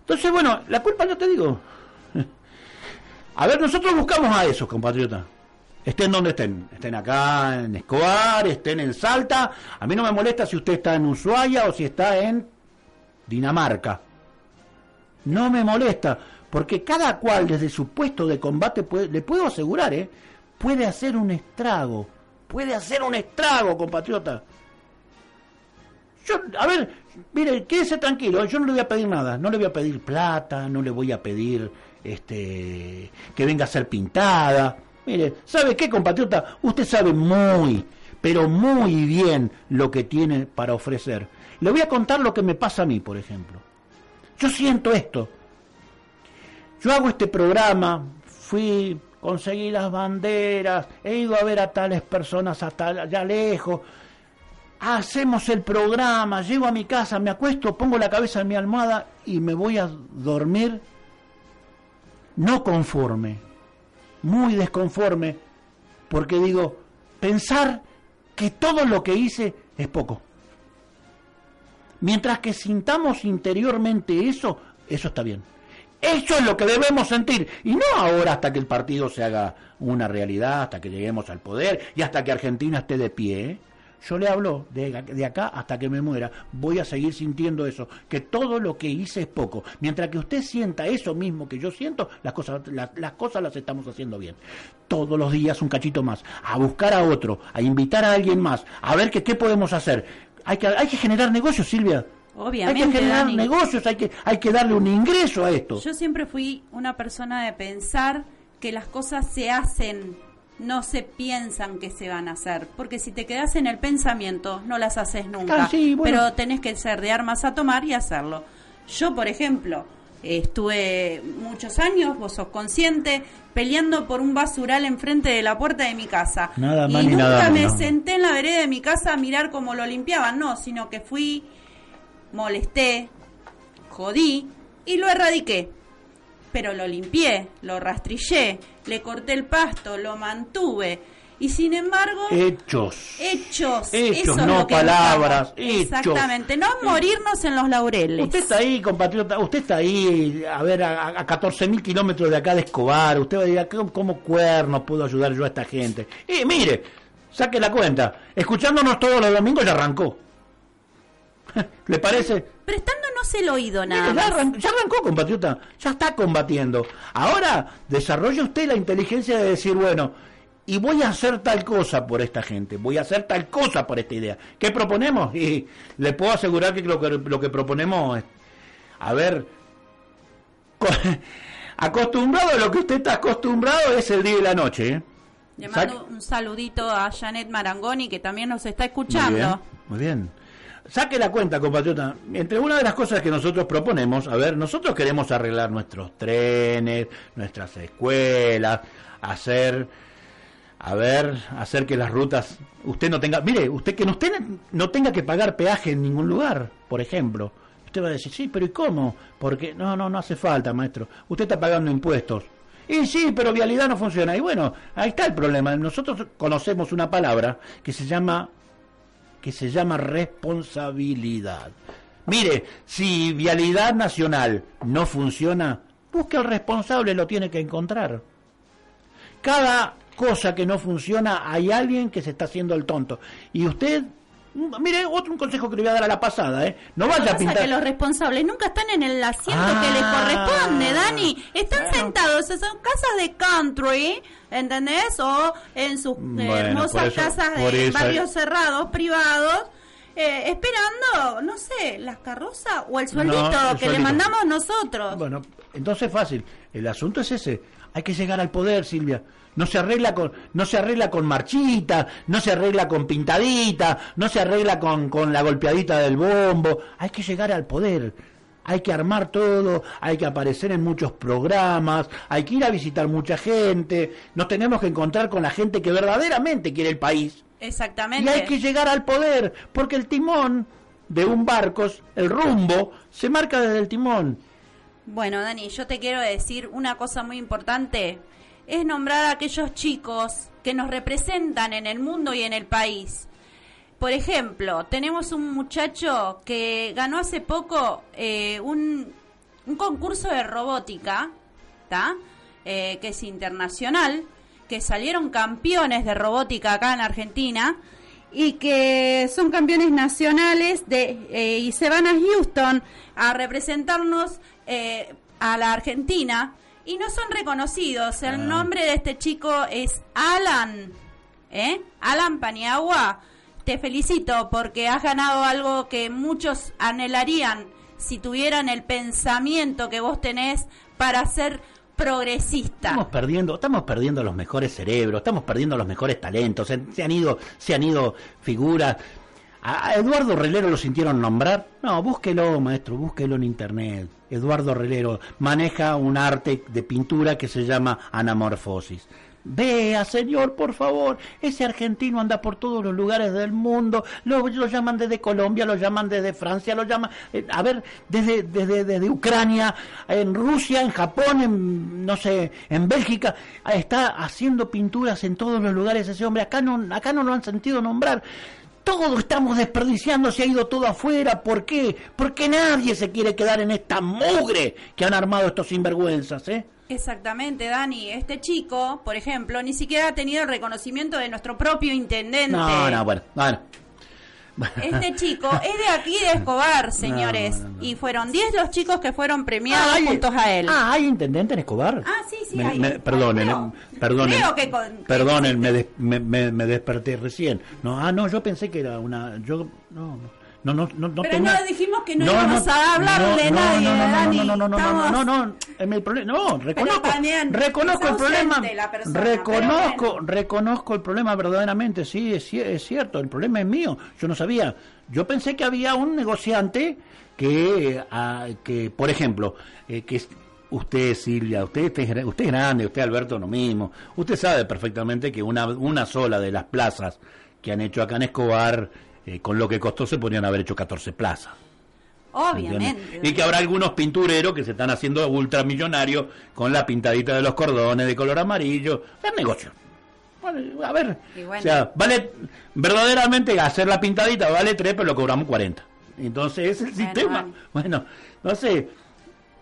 [SPEAKER 1] Entonces, bueno, la culpa no te digo. A ver, nosotros buscamos a esos compatriotas. Estén donde estén. Estén acá en Escobar, estén en Salta. A mí no me molesta si usted está en Ushuaia o si está en Dinamarca. No me molesta porque cada cual desde su puesto de combate, puede, le puedo asegurar, ¿eh? puede hacer un estrago, puede hacer un estrago, compatriota. Yo, a ver, mire, quédese tranquilo, yo no le voy a pedir nada, no le voy a pedir plata, no le voy a pedir este que venga a ser pintada. Mire, ¿sabe qué, compatriota? Usted sabe muy, pero muy bien lo que tiene para ofrecer. Le voy a contar lo que me pasa a mí, por ejemplo. Yo siento esto, yo hago este programa, fui, conseguí las banderas, he ido a ver a tales personas hasta allá lejos, hacemos el programa, llego a mi casa, me acuesto, pongo la cabeza en mi almohada y me voy a dormir no conforme, muy desconforme, porque digo, pensar que todo lo que hice es poco. Mientras que sintamos interiormente eso, eso está bien. Eso es lo que debemos sentir. Y no ahora hasta que el partido se haga una realidad, hasta que lleguemos al poder y hasta que Argentina esté de pie. Yo le hablo de, acá hasta que me muera. Voy a seguir sintiendo eso. Que todo lo que hice es poco. Mientras que usted sienta eso mismo que yo siento, las cosas, las cosas las estamos haciendo bien. Todos los días un cachito más. A buscar a otro, a invitar a alguien más, a ver que, qué podemos hacer. Hay que, hay que generar negocios, Silvia.
[SPEAKER 2] Obviamente.
[SPEAKER 1] Hay que generar negocios, hay que, hay que darle un ingreso a esto.
[SPEAKER 2] Yo siempre fui una persona de pensar que las cosas se hacen, no se piensan que se van a hacer. Porque si te quedas en el pensamiento, no las haces nunca. Ah, Pero tenés que ser de armas a tomar y hacerlo. Yo, por ejemplo, estuve muchos años, vos sos consciente, peleando por un basural enfrente de la puerta de mi casa.
[SPEAKER 1] Nada
[SPEAKER 2] y
[SPEAKER 1] nunca
[SPEAKER 2] me senté en la vereda de mi casa a mirar cómo lo limpiaban, no, sino que fui molesté, jodí y lo erradiqué. Pero lo limpié, lo rastrillé, le corté el pasto, lo mantuve. Y sin embargo...
[SPEAKER 1] Hechos.
[SPEAKER 2] Hechos.
[SPEAKER 1] Hechos, no palabras.
[SPEAKER 2] Exactamente. No morirnos en los laureles.
[SPEAKER 1] Usted está ahí, compatriota. Usted está ahí, a ver, a, 14 mil kilómetros de acá de Escobar. Usted va a decir, ¿cómo cuerno puedo ayudar yo a esta gente? Y mire, saque la cuenta. Escuchándonos todos los domingos ya arrancó. ¿Le parece?
[SPEAKER 2] Prestándonos el oído nada.
[SPEAKER 1] Ya, arrancó, compatriota. Ya está combatiendo. Ahora desarrolla usted la inteligencia de decir, bueno, y voy a hacer tal cosa por esta gente, voy a hacer tal cosa por esta idea. ¿Qué proponemos? Y le puedo asegurar que lo que, lo que proponemos es, a ver, acostumbrado a lo que usted está acostumbrado es el día y la noche. ¿eh?
[SPEAKER 2] Le mando un saludito a Janet Marangoni que también nos está escuchando.
[SPEAKER 1] Muy bien. Saque la cuenta, compatriota. Entre una de las cosas que nosotros proponemos, a ver, nosotros queremos arreglar nuestros trenes, nuestras escuelas, hacer, a ver, hacer que las rutas, usted no tenga, mire, usted que usted no tenga que pagar peaje en ningún lugar, por ejemplo. Usted va a decir, sí, pero ¿y cómo? Porque no, no, no hace falta, maestro. Usted está pagando impuestos. Y sí, pero vialidad no funciona. Y bueno, ahí está el problema. Nosotros conocemos una palabra que se llama que se llama responsabilidad. Mire, si vialidad nacional no funciona, busque al responsable, lo tiene que encontrar. Cada cosa que no funciona hay alguien que se está haciendo el tonto. Y usted Mire, otro un consejo que le voy a dar a la pasada, ¿eh? No vaya a pintar.
[SPEAKER 2] que los responsables nunca están en el asiento que les ah. corresponde, Dani. Están sentados, son casas de country, ¿entendés? O en sus hermosas casas de barrios cerrados, privados. Eh, esperando, no sé, las carrozas o el sueldito que le mandamos nosotros.
[SPEAKER 1] Bueno, entonces fácil. El asunto es ese. Hay que llegar al poder, Silvia. No se arregla con, no se arregla con marchita, no se arregla con pintadita, no se arregla con, con la golpeadita del bombo. Hay que llegar al poder. Hay que armar todo, hay que aparecer en muchos programas, hay que ir a visitar mucha gente, nos tenemos que encontrar con la gente que verdaderamente quiere el país.
[SPEAKER 2] Exactamente.
[SPEAKER 1] Y hay que llegar al poder, porque el timón de un barco, el rumbo, se marca desde el timón.
[SPEAKER 2] Bueno, Dani, yo te quiero decir una cosa muy importante es nombrar a aquellos chicos que nos representan en el mundo y en el país. Por ejemplo, tenemos un muchacho que ganó hace poco eh, un, concurso de robótica, eh, que es internacional, que salieron campeones de robótica acá en Argentina y que son campeones nacionales de, eh, y se van a Houston a representarnos a la Argentina y no son reconocidos. El ah. nombre de este chico es Alan, ¿eh? Alan Paniagua. Te felicito porque has ganado algo que muchos anhelarían si tuvieran el pensamiento que vos tenés para ser progresista.
[SPEAKER 1] Estamos perdiendo, estamos perdiendo los mejores cerebros, estamos perdiendo los mejores talentos. Se, han ido, se han ido figuras. ¿A Eduardo Relero lo sintieron nombrar? No, búsquelo, maestro, búsquelo en internet. Eduardo Relero maneja un arte de pintura que se llama anamorfosis. Vea, señor, por favor, ese argentino anda por todos los lugares del mundo, lo, lo llaman desde Colombia, lo llaman desde Francia, lo llaman, eh, a ver, desde, desde, desde, Ucrania, en Rusia, en Japón, en, no sé, en Bélgica, está haciendo pinturas en todos los lugares ese hombre, acá no, acá no lo han sentido nombrar todo estamos desperdiciando, se ha ido todo afuera. ¿Por qué? Porque nadie se quiere quedar en esta mugre que han armado estos sinvergüenzas, ¿eh?
[SPEAKER 2] Exactamente, Dani. Este chico, por ejemplo, ni siquiera ha tenido el reconocimiento de nuestro propio intendente.
[SPEAKER 1] No, no, bueno, bueno.
[SPEAKER 2] Este chico es de aquí de Escobar, señores. y fueron 10 los chicos que fueron premiados ah, juntos a él.
[SPEAKER 1] Ah, ¿hay intendente en Escobar?
[SPEAKER 2] Ah, sí, sí.
[SPEAKER 1] Me, perdonen, perdonen. perdonen, me, me, me, desperté recién. No, ah, no, yo pensé que era una. Yo, no, no. No, no, no, no
[SPEAKER 2] Pero no dijimos que no, íbamos a hablar de nadie,
[SPEAKER 1] no,
[SPEAKER 2] no,
[SPEAKER 1] Dani. No, no, no, no, no, no, no, el problema, no, reconozco, reconozco el problema, reconozco, reconozco el problema verdaderamente, sí, es, es cierto, el problema es mío, yo no sabía, yo pensé que había un negociante que, que por ejemplo, eh, que usted Silvia, usted, usted, usted es grande, usted Alberto lo mismo, usted sabe perfectamente que una, una sola de las plazas que han hecho acá en Escobar eh, con lo que costó se podrían haber hecho 14 plazas.
[SPEAKER 2] Obviamente.
[SPEAKER 1] Y que habrá algunos pintureros que se están haciendo ultramillonarios con la pintadita de los cordones de color amarillo. Es negocio. a ver, o sea, vale, verdaderamente hacer la pintadita vale 3, pero lo cobramos 40. Entonces es el sistema. Bueno, no sé.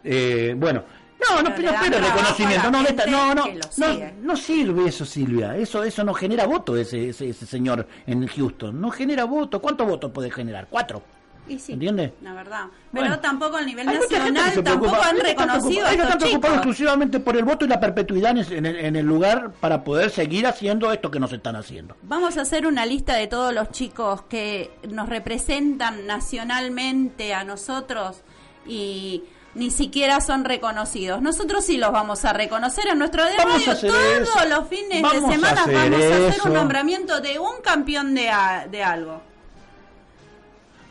[SPEAKER 1] Eh, bueno, no, no, pero, pero reconocimiento, no, no, no, no, no, sirve eso, Silvia. Eso, eso no genera voto ese, ese, señor en Houston. No genera voto. ¿Cuántos votos puede generar? Cuatro.
[SPEAKER 2] Y sí,
[SPEAKER 1] ¿Entiendes?
[SPEAKER 2] La verdad. Pero
[SPEAKER 1] Bueno.
[SPEAKER 2] tampoco a nivel nacional tampoco han
[SPEAKER 1] Ellos están
[SPEAKER 2] reconocido a
[SPEAKER 1] ellos están preocupados exclusivamente por el voto y la perpetuidad en el, en el lugar para poder seguir haciendo esto que nos están haciendo.
[SPEAKER 2] Vamos a hacer una lista de todos los chicos que nos representan nacionalmente a nosotros y ni siquiera son reconocidos. Nosotros sí los vamos a reconocer en nuestro de
[SPEAKER 1] Vamos
[SPEAKER 2] radio
[SPEAKER 1] a hacer
[SPEAKER 2] todos
[SPEAKER 1] eso.
[SPEAKER 2] los fines
[SPEAKER 1] Vamos a
[SPEAKER 2] de semana vamos a hacer
[SPEAKER 1] eso.
[SPEAKER 2] un nombramiento de un campeón de, a- de algo.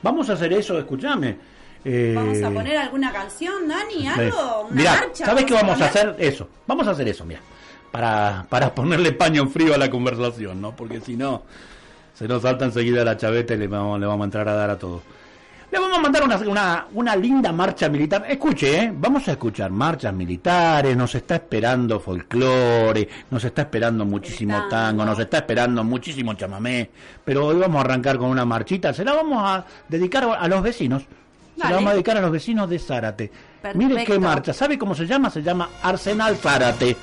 [SPEAKER 1] Vamos a hacer eso, escúchame. Eh,
[SPEAKER 2] Vamos a poner alguna canción, Dani,
[SPEAKER 1] sí.
[SPEAKER 2] algo, una
[SPEAKER 1] Mirá,
[SPEAKER 2] marcha.
[SPEAKER 1] ¿sabes qué vamos a
[SPEAKER 2] poner?
[SPEAKER 1] hacer? Eso. Vamos a hacer eso, mira. Para, para ponerle paño frío a la conversación, ¿no? Porque si no, se nos salta enseguida la chaveta y le vamos, le vamos a entrar a dar a todos. Le vamos a mandar una, una, una linda marcha militar. Escuche, ¿eh? Vamos a escuchar marchas militares, nos está esperando folclore, nos está esperando muchísimo
[SPEAKER 2] tango.
[SPEAKER 1] tango, nos está esperando muchísimo chamamé, pero hoy vamos a arrancar con una marchita, se la vamos a dedicar a los vecinos. Se
[SPEAKER 2] Dale.
[SPEAKER 1] la vamos a dedicar a los vecinos de Zárate. Mire qué marcha, ¿sabe cómo se llama? Se llama Arsenal Zárate.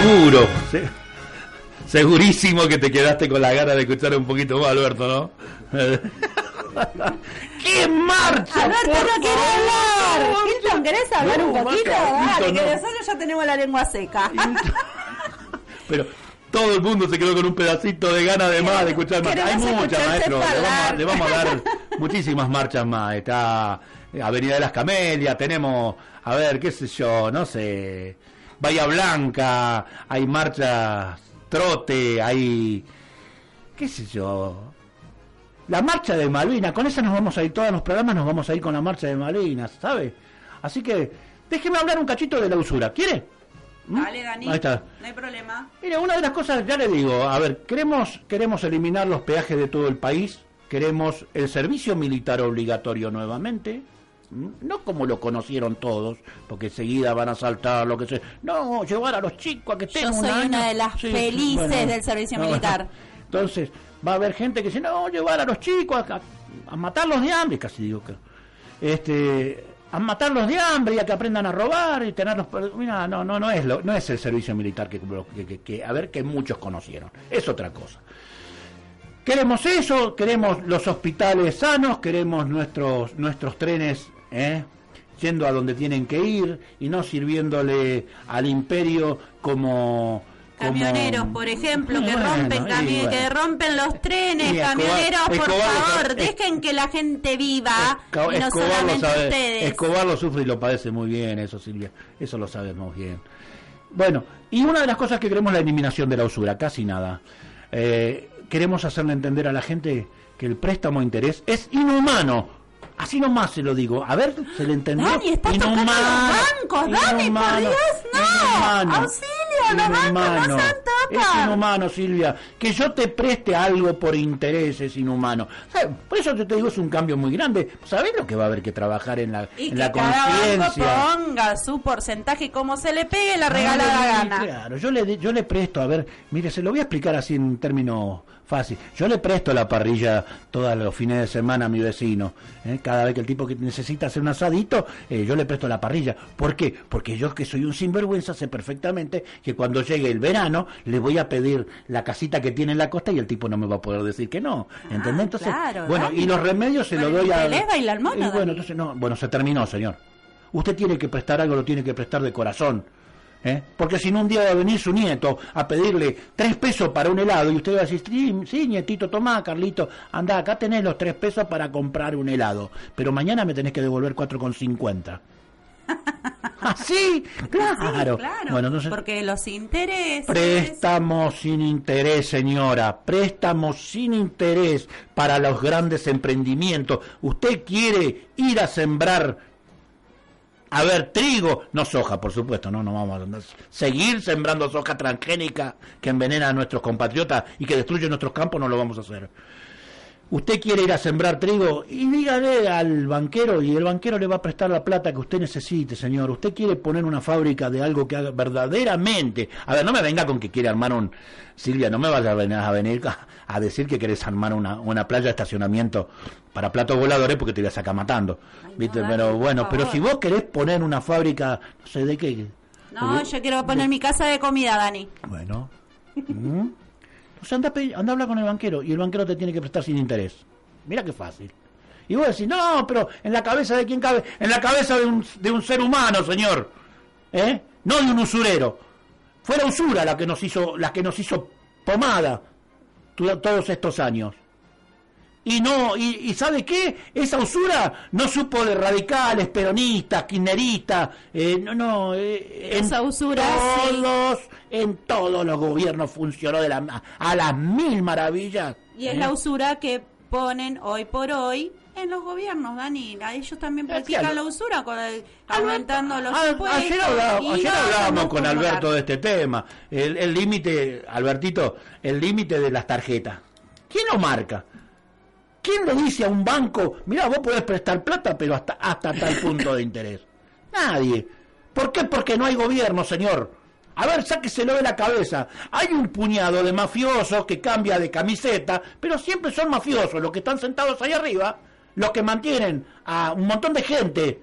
[SPEAKER 1] Seguro, se- segurísimo que te quedaste con la gana de escuchar un poquito más, Alberto, ¿no? ¡Qué marcha!
[SPEAKER 2] Alberto
[SPEAKER 1] por
[SPEAKER 2] no quiere
[SPEAKER 1] favor!
[SPEAKER 2] hablar. Hilton, ¿querés hablar
[SPEAKER 1] No,
[SPEAKER 2] un poquito? Dale, que
[SPEAKER 1] no.
[SPEAKER 2] nosotros ya tenemos la lengua seca.
[SPEAKER 1] Pero todo el mundo se quedó con un pedacito de gana de más de escuchar más. Hay muchas, maestro. Le vamos, a,
[SPEAKER 2] hablar.
[SPEAKER 1] le vamos a dar muchísimas marchas más. Está Avenida de las Camelias, tenemos, a ver, qué sé yo, no sé, Bahía Blanca, hay marchas trote, hay, qué sé yo, la marcha de Malvinas, con esa nos vamos a ir, todos los programas nos vamos a ir con la marcha de Malvinas, ¿sabe? Así que déjeme hablar un cachito de la usura, ¿quiere? ¿Mm?
[SPEAKER 2] Dale, Dani.
[SPEAKER 1] Ahí está.
[SPEAKER 2] No hay problema.
[SPEAKER 1] Mire, una de las cosas, ya le digo, a ver, queremos, queremos eliminar los peajes de todo el país, queremos el servicio militar obligatorio nuevamente. No como lo conocieron todos, porque enseguida van a saltar lo que sea. No, llevar a los chicos a que estén
[SPEAKER 2] Yo soy
[SPEAKER 1] año.
[SPEAKER 2] una de las felices del servicio militar.
[SPEAKER 1] Entonces, va a haber gente que dice, no, llevar a los chicos a, a matarlos de hambre, casi digo que. Este, a matarlos de hambre y a que aprendan a robar y tenerlos. Mira, no, no, no es lo, no es el servicio militar que, que, que- que- a ver que muchos conocieron. Es otra cosa. Queremos eso, queremos los hospitales sanos, queremos nuestros nuestros trenes ¿eh? yendo a donde tienen que ir y no sirviéndole al imperio como
[SPEAKER 2] Camioneros, por ejemplo, que
[SPEAKER 1] Bueno,
[SPEAKER 2] rompen cami-
[SPEAKER 1] bueno.
[SPEAKER 2] que rompen los trenes,
[SPEAKER 1] Escobar-
[SPEAKER 2] camioneros, por
[SPEAKER 1] Escobar
[SPEAKER 2] favor, dejen que la gente viva
[SPEAKER 1] Esco-
[SPEAKER 2] y no
[SPEAKER 1] Escobar lo
[SPEAKER 2] solamente
[SPEAKER 1] sabe,
[SPEAKER 2] ustedes.
[SPEAKER 1] Escobar lo sufre y lo padece muy bien, eso Silvia, eso lo sabemos bien. Bueno, y una de las cosas que queremos es la eliminación de la usura, casi nada. Eh, queremos hacerle entender a la gente que el préstamo a interés es inhumano. Así nomás se lo digo. A ver, ¿se le entendió?
[SPEAKER 2] Dani, estás tocando los bancos, Dani, por Dios, no. Auxilio, los bancos no
[SPEAKER 1] inhumano. Es inhumano, Silvia. Que yo te preste algo por interés es inhumano. Por eso yo te digo, es un cambio muy grande. ¿Sabés lo que va a haber que trabajar en la,
[SPEAKER 2] Y
[SPEAKER 1] en
[SPEAKER 2] que
[SPEAKER 1] la conciencia?
[SPEAKER 2] ponga su porcentaje como se le pegue la regalada gana.
[SPEAKER 1] Claro, yo le, yo le presto, a ver, mire, se lo voy a explicar así en términos fácil. Yo le presto la parrilla todos los fines de semana a mi vecino. ¿eh? Cada vez que el tipo que necesita hacer un asadito, eh, yo le presto la parrilla. ¿Por qué? Porque yo que soy un sinvergüenza sé perfectamente que cuando llegue el verano le voy a pedir la casita que tiene en la costa y el tipo no me va a poder decir que no. ¿Entendés?
[SPEAKER 2] Ah,
[SPEAKER 1] Entonces,
[SPEAKER 2] claro,
[SPEAKER 1] bueno,
[SPEAKER 2] Dani.
[SPEAKER 1] y los remedios se
[SPEAKER 2] Con
[SPEAKER 1] lo
[SPEAKER 2] el
[SPEAKER 1] doy a...
[SPEAKER 2] interés baila el mono,
[SPEAKER 1] Y bueno, entonces no, bueno, se terminó, señor. Usted tiene que prestar algo, lo tiene que prestar de corazón. ¿Eh? Porque si no, un día va a venir su nieto a pedirle tres pesos para un helado y usted va a decir, sí, sí, nietito, tomá, Carlito, anda, acá tenés los tres pesos para comprar un helado. Pero mañana me tenés que devolver 4,50. ¿Así? Claro.
[SPEAKER 2] Sí, claro.
[SPEAKER 1] Bueno, entonces...
[SPEAKER 2] Porque los intereses.
[SPEAKER 1] Préstamos sin interés, señora. Préstamos sin interés para los grandes emprendimientos. Usted quiere ir a sembrar, a ver, trigo, no soja, por supuesto, no, no vamos a seguir sembrando soja transgénica que envenena a nuestros compatriotas y que destruye nuestros campos, no lo vamos a hacer. Usted quiere ir a sembrar trigo y dígale al banquero y el banquero le va a prestar la plata que usted necesite, señor. Usted quiere poner una fábrica de algo que haga verdaderamente. A ver, no me venga con que quiere armar un. Silvia, no me vaya a venir a, venir a- decir que querés armar una, una playa de estacionamiento para platos voladores porque te voy a sacar matando.
[SPEAKER 2] Ay,
[SPEAKER 1] ¿Viste?
[SPEAKER 2] no,
[SPEAKER 1] pero bueno, pero si vos querés poner una fábrica, no sé de qué.
[SPEAKER 2] No, yo quiero poner mi casa de comida, Dani.
[SPEAKER 1] Bueno. ¿Mm? O sea, anda, a anda a hablar con el banquero y el banquero te tiene que prestar sin interés. Mira qué fácil. Y vos decís, no, pero en la cabeza de quién cabe, en la cabeza de un, de un ser humano, señor. ¿Eh? No de un usurero. Fue la usura la que nos hizo, la que nos hizo pomada todos estos años. Y no, y, y ¿sabe qué? Esa usura no supo de radicales, peronistas, kirchneristas, eh, no, no, eh,
[SPEAKER 2] Esa usura, sí.
[SPEAKER 1] todos, en todos los gobiernos funcionó de la, a las mil maravillas.
[SPEAKER 2] Y es
[SPEAKER 1] ¿eh?
[SPEAKER 2] la usura que ponen hoy por hoy en los gobiernos, Dani. Ellos también practican
[SPEAKER 1] sí,
[SPEAKER 2] la usura, con el- aumentando los impuestos.
[SPEAKER 1] Ayer, hablaba- hablábamos con. Alberto de este tema. El el límite, Albertito, el límite de las tarjetas. ¿Quién lo marca? ¿Quién le dice a un banco, mira, vos podés prestar plata, pero hasta, hasta tal punto de interés? Nadie. ¿Por qué? Porque no hay gobierno, señor. A ver, sáqueselo de la cabeza. Hay un puñado de mafiosos que cambia de camiseta, pero siempre son mafiosos los que están sentados ahí arriba, los que mantienen a un montón de gente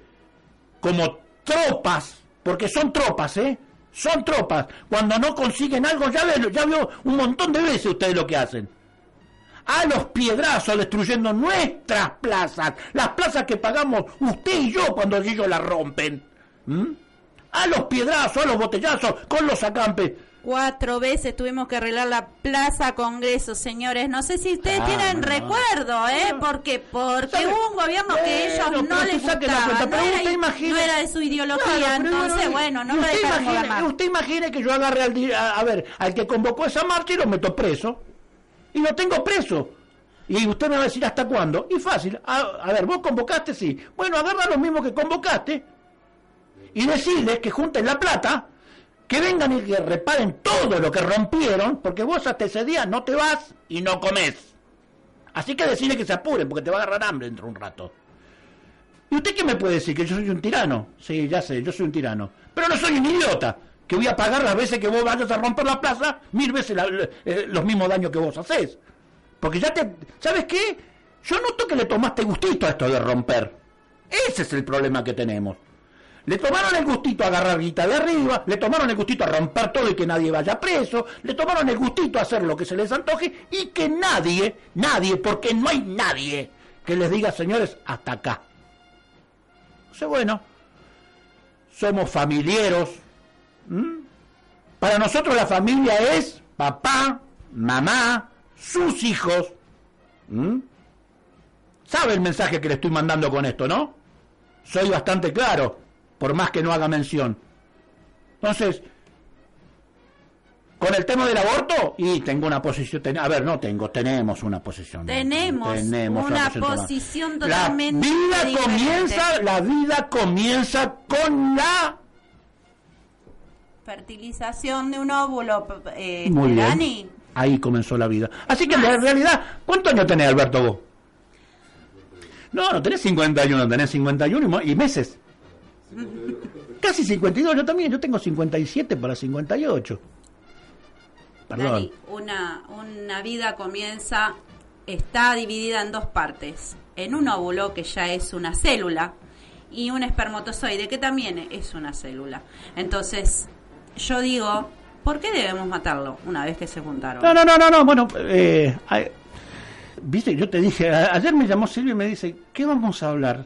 [SPEAKER 1] como tropas, porque son tropas, ¿eh? Son tropas. Cuando no consiguen algo, ya, ve, ya un montón de veces ustedes lo que hacen. A los piedrazos destruyendo nuestras plazas, las plazas que pagamos usted y yo cuando ellos las rompen. ¿Mm? A los piedrazos, a los botellazos, con los acampes.
[SPEAKER 2] Cuatro veces tuvimos que arreglar la Plaza Congreso, señores. No sé si ustedes
[SPEAKER 1] Ah,
[SPEAKER 2] tienen
[SPEAKER 1] no.
[SPEAKER 2] recuerdo, ¿eh? Porque porque
[SPEAKER 1] ¿Sabe?
[SPEAKER 2] hubo un gobierno que ellos no les gustaba. No era,
[SPEAKER 1] usted imagine-
[SPEAKER 2] no era de su ideología,
[SPEAKER 1] Claro, pero
[SPEAKER 2] entonces, bueno, no
[SPEAKER 1] usted
[SPEAKER 2] dejaron.
[SPEAKER 1] Usted imagine que yo agarre al, a, a ver, al que convocó esa marcha y lo meto preso. Y lo tengo preso. Y usted me va a decir hasta cuándo. Y fácil. A, a ver, vos convocaste, sí. Bueno, agarra lo mismo que convocaste y decirles que junten la plata, que vengan y que reparen todo lo que rompieron, porque vos hasta ese día no te vas y no comes. Así que decirle que se apuren, porque te va a agarrar hambre dentro de un rato. ¿Y usted qué me puede decir? ¿Que yo soy un tirano? Sí, ya sé, yo soy un tirano. Pero no soy un idiota, que voy a pagar las veces que vos vayas a romper la plaza, mil veces eh, los mismos daños que vos hacés. Porque ya te... ¿Sabes qué? Yo noto que le tomaste gustito a esto de romper. Ese es el problema que tenemos. Le tomaron el gustito a agarrar guita de arriba, le tomaron el gustito a romper todo y que nadie vaya preso, le tomaron el gustito a hacer lo que se les antoje y que nadie, nadie, porque no hay nadie que les diga, señores, hasta acá. O bueno, somos familiares, ¿m? Para nosotros la familia es papá, mamá, sus hijos. ¿Mm? ¿Sabe el mensaje que le estoy mandando con esto, no? Soy bastante claro, por más que no haga mención. Entonces, con el tema del aborto, y tengo una posición, a ver, no tengo, tenemos una posición.
[SPEAKER 2] Tenemos, una, posición, totalmente
[SPEAKER 1] La vida comienza, la vida comienza con la
[SPEAKER 2] fertilización de un óvulo, eh, Muy bien.
[SPEAKER 1] Ahí comenzó la vida. Así que en realidad, ¿cuántos años tenés, Alberto, vos? No, no tenés 51, tenés 51 y meses. Casi 52, yo también, yo tengo 57 para 58
[SPEAKER 2] una, una vida comienza, está dividida en dos partes. En un óvulo, que ya es una célula, y un espermatozoide, que también es una célula. Entonces, yo digo, ¿por qué debemos matarlo una vez que se juntaron?
[SPEAKER 1] No, no, no, no, bueno, eh, viste, yo te dije, ayer me llamó Silvia y me dice, ¿qué vamos a hablar?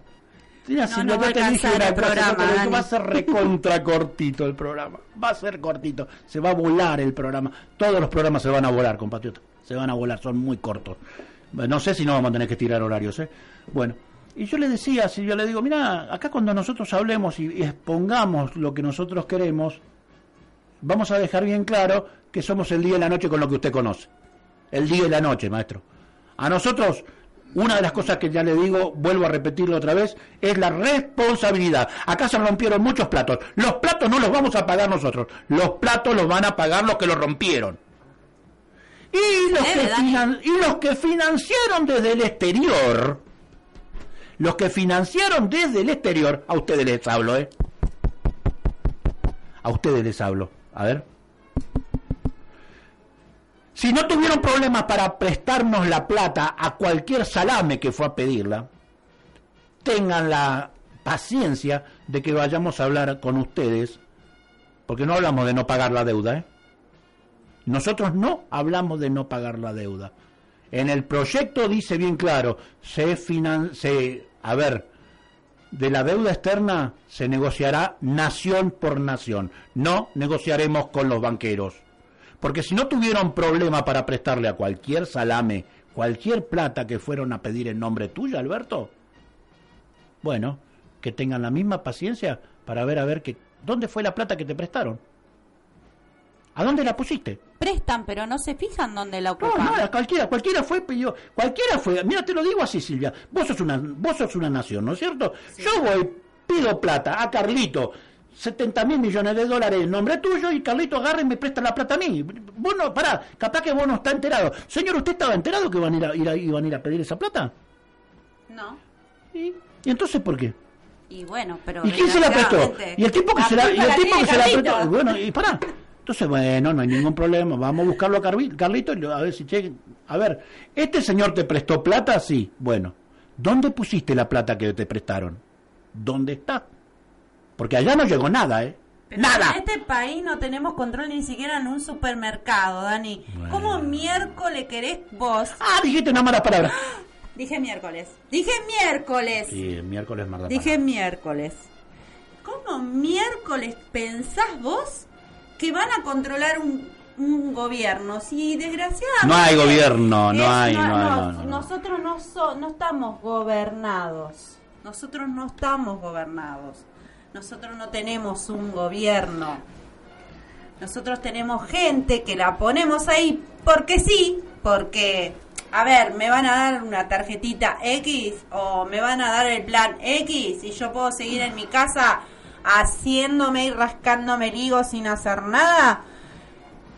[SPEAKER 2] no, no va te dije el programa,
[SPEAKER 1] va a ser recontra cortito el programa. Va a ser cortito. Se va a volar el programa. Todos los programas se van a volar, compatriota. Se van a volar, son muy cortos. No sé si no vamos a tener que tirar horarios, ¿eh? Bueno, y yo le decía, si yo le digo, mira, acá cuando nosotros hablemos y, y expongamos lo que nosotros queremos, vamos a dejar bien claro que somos el día y la noche con lo que usted conoce. El día y la noche, maestro. A nosotros una de las cosas que ya le digo, vuelvo a repetirlo otra vez, es la responsabilidad. Acá se rompieron muchos platos. Los platos no los vamos a pagar nosotros. Los platos los van a pagar los que los rompieron. Y los, que, y los que financiaron desde el exterior, los que financiaron desde el exterior, a ustedes les hablo, ¿eh? A ustedes les hablo. A ver. Si no tuvieron problemas para prestarnos la plata a cualquier salame que fue a pedirla, tengan la paciencia de que vayamos a hablar con ustedes, porque no hablamos de no pagar la deuda, ¿eh? Nosotros no hablamos de no pagar la deuda. En el proyecto dice bien claro, se financia, a ver, de la deuda externa se negociará nación por nación. No negociaremos con los banqueros. Porque si no tuvieron problema para prestarle a cualquier salame, cualquier plata que fueron a pedir en nombre tuyo, Alberto, bueno, que tengan la misma paciencia para ver a ver que, dónde fue la plata que te prestaron. ¿A dónde la pusiste?
[SPEAKER 2] Prestan, pero no se fijan dónde la ocupan.
[SPEAKER 1] No, cualquiera, cualquiera fue, pidió, cualquiera fue. Mira, te lo digo así, Silvia. Vos sos una, vos sos una nación, ¿no es cierto? Yo voy, pido plata a Carlito 70 mil millones de dólares en nombre tuyo y Carlito agarra y me presta la plata a mí. Vos no, pará, capaz que vos no está enterado. Señor, ¿usted estaba enterado que iban a ir a, ir a, iban a, ir a pedir esa plata?
[SPEAKER 2] No.
[SPEAKER 1] ¿Y, entonces por qué?
[SPEAKER 2] Y bueno, pero...
[SPEAKER 1] ¿Y quién se la prestó? Y el tipo que se la, y el tipo que se la prestó... Bueno, y pará. Entonces, bueno, no hay ningún problema. Vamos a buscarlo a Carlito a ver si chequen. A ver, ¿este señor te prestó plata? Sí. Bueno, ¿dónde pusiste la plata que te prestaron? ¿Dónde está? Porque allá no llegó nada, ¿eh? nada.
[SPEAKER 2] En este país no tenemos control ni siquiera en un supermercado, Dani. ¿Cómo miércoles querés vos?
[SPEAKER 1] Ah, dijiste una mala palabra.
[SPEAKER 2] Dije miércoles. Dije miércoles.
[SPEAKER 1] Sí, miércoles
[SPEAKER 2] Dije miércoles. ¿Cómo miércoles pensás vos que van a controlar un, un gobierno? Si desgraciadamente...
[SPEAKER 1] No hay gobierno, no, hay, no,
[SPEAKER 2] Nosotros no, no estamos gobernados. Nosotros no estamos gobernados. Nosotros no tenemos un gobierno. Nosotros tenemos gente que la ponemos ahí porque sí, porque, a ver, me van a dar una tarjetita X o me van a dar el plan X y yo puedo seguir en mi casa haciéndome y rascándome el higo sin hacer nada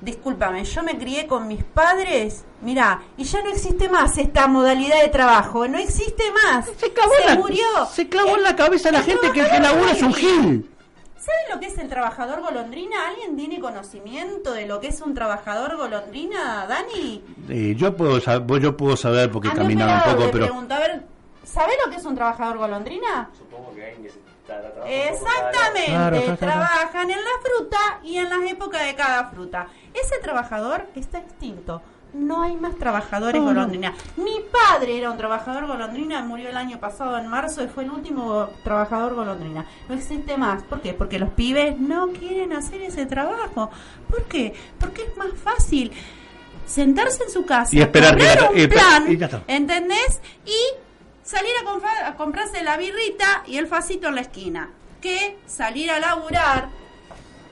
[SPEAKER 2] discúlpame, yo me crié con mis padres, mira, y ya no existe más esta modalidad de trabajo, no existe más.
[SPEAKER 1] Se, clavó murió. Se clavó en la cabeza la gente que el que labura es un gil.
[SPEAKER 2] ¿Saben lo que es el trabajador golondrina? ¿Alguien tiene conocimiento de lo que es un trabajador golondrina, Dani?
[SPEAKER 1] Eh, yo puedo saber, yo puedo saber porque caminaba un poco, pero...
[SPEAKER 2] Pregunto, a ver, ¿sabe lo que es un trabajador golondrina?
[SPEAKER 3] Supongo que
[SPEAKER 2] Exactamente, trabajan en la fruta y en las épocas de cada fruta. Ese trabajador está extinto. no hay más trabajadores golondrina. Mi padre era un trabajador golondrina, murió el año pasado en marzo y fue el último trabajador golondrina. No existe más. ¿Por qué? Porque los pibes no quieren hacer ese trabajo. ¿Por qué? Porque es más fácil sentarse en su casa
[SPEAKER 1] y esperar
[SPEAKER 2] un plan, ¿entendés? Y salir a, comprarse la birrita y el facito en la esquina. Que salir a laburar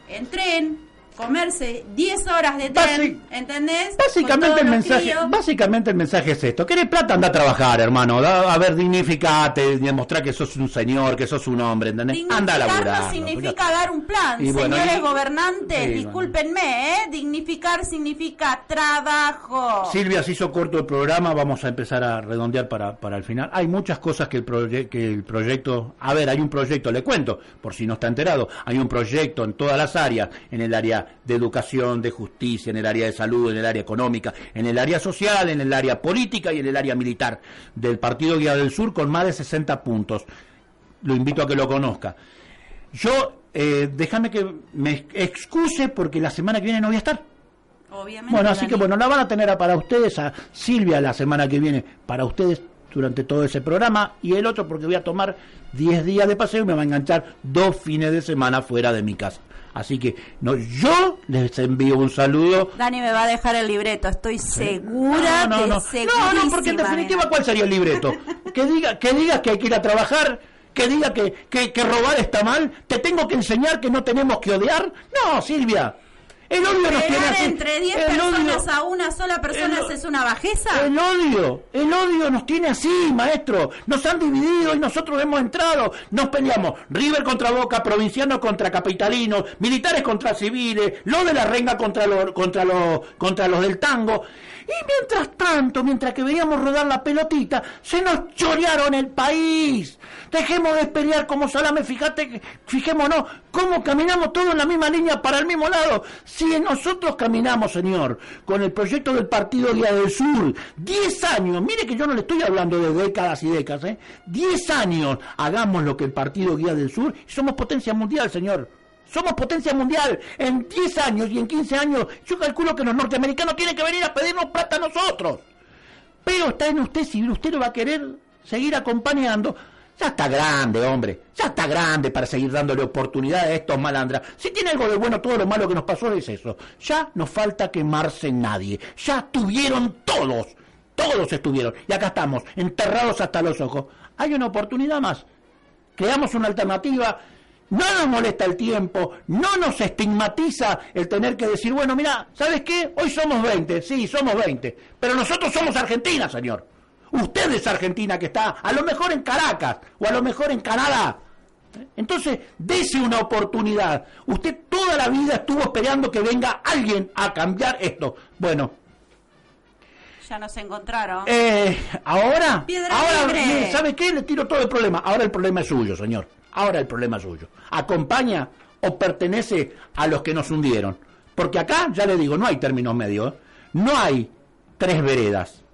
[SPEAKER 2] en tren, comerse 10 horas de tren, ¿entendés?
[SPEAKER 1] Básicamente el mensaje, básicamente el mensaje es esto, querés plata anda a trabajar, hermano, a ver, dignificate, demostrar que sos un señor, que sos un hombre, ¿entendés? anda a laburar.
[SPEAKER 2] no significa dar un plan, señores gobernantes, discúlpenme, ¿eh? Dignificar significa trabajo.
[SPEAKER 1] Silvia se hizo corto el programa, vamos a empezar a redondear para, para el final. Hay muchas cosas que el, que el proyecto, a ver, hay un proyecto, le cuento, por si no está enterado, hay un proyecto en todas las áreas, en el área de educación, de justicia, en el área de salud, en el área económica, en el área social, en el área política y en el área militar del Partido Guía del Sur con más de 60 puntos. Lo invito a que lo conozca. Yo, eh, déjame que me excuse porque la semana que viene no voy a estar.
[SPEAKER 2] Obviamente.
[SPEAKER 1] Bueno, así que bueno, la van a tener para ustedes, a Silvia la semana que viene para ustedes durante todo ese programa y el otro porque voy a tomar 10 días de paseo y me va a enganchar dos fines de semana fuera de mi casa. Así que no, yo les envío un saludo.
[SPEAKER 2] Dani me va a dejar el libreto, estoy segura.
[SPEAKER 1] No, no, no. No, no, porque en definitiva, ¿cuál sería el libreto? Que diga, que diga que hay que ir a trabajar, que diga que, que, que robar está mal, te tengo que enseñar que no tenemos que odiar. No, Silvia. El odio nos tiene así.
[SPEAKER 2] entre 10 personas a una sola persona es una bajeza?
[SPEAKER 1] El odio, el odio nos tiene así, maestro. Nos han dividido y nosotros hemos entrado. Nos peleamos. River contra Boca, provincianos contra capitalinos, militares contra civiles, lo de la renga contra los, contra los, contra los del tango. Y mientras tanto, mientras que veíamos rodar la pelotita, se nos chorearon el país. Dejemos de pelear como salame, fíjate, fijémonos cómo caminamos todos en la misma línea para el mismo lado. Si nosotros caminamos, señor, con el proyecto del Partido Día del Sur, 10 años, mire que yo no le estoy hablando de décadas y décadas, ¿eh? 10 años, hagamos lo que el Partido Guía del Sur y somos potencia mundial, señor. Somos potencia mundial. En 10 años y en 15 años, yo calculo que los norteamericanos tienen que venir a pedirnos plata a nosotros. Pero está en usted si usted lo va a querer seguir acompañando. Ya está grande, hombre. Ya está grande para seguir dándole oportunidad a estos malandras. Si tiene algo de bueno, todo lo malo que nos pasó es eso. Ya no falta quemarse nadie. Ya estuvieron todos. Todos estuvieron. Y acá estamos, enterrados hasta los ojos. Hay una oportunidad más. Creamos una alternativa no nos molesta el tiempo, no nos estigmatiza el tener que decir, bueno, mira, ¿sabes qué? Hoy somos 20, sí, somos 20, pero nosotros somos Argentina, señor. Usted es Argentina que está a lo mejor en Caracas o a lo mejor en Canadá. Entonces, dese una oportunidad. Usted toda la vida estuvo esperando que venga alguien a cambiar esto. Bueno.
[SPEAKER 2] Ya nos encontraron.
[SPEAKER 1] Eh, ahora, ahora, ¿sabe qué? Le tiro todo el problema. Ahora el problema es suyo, señor. Ahora el problema es suyo. ¿Acompaña o pertenece a los que nos hundieron? Porque acá, ya le digo, no hay términos medios. No hay tres veredas.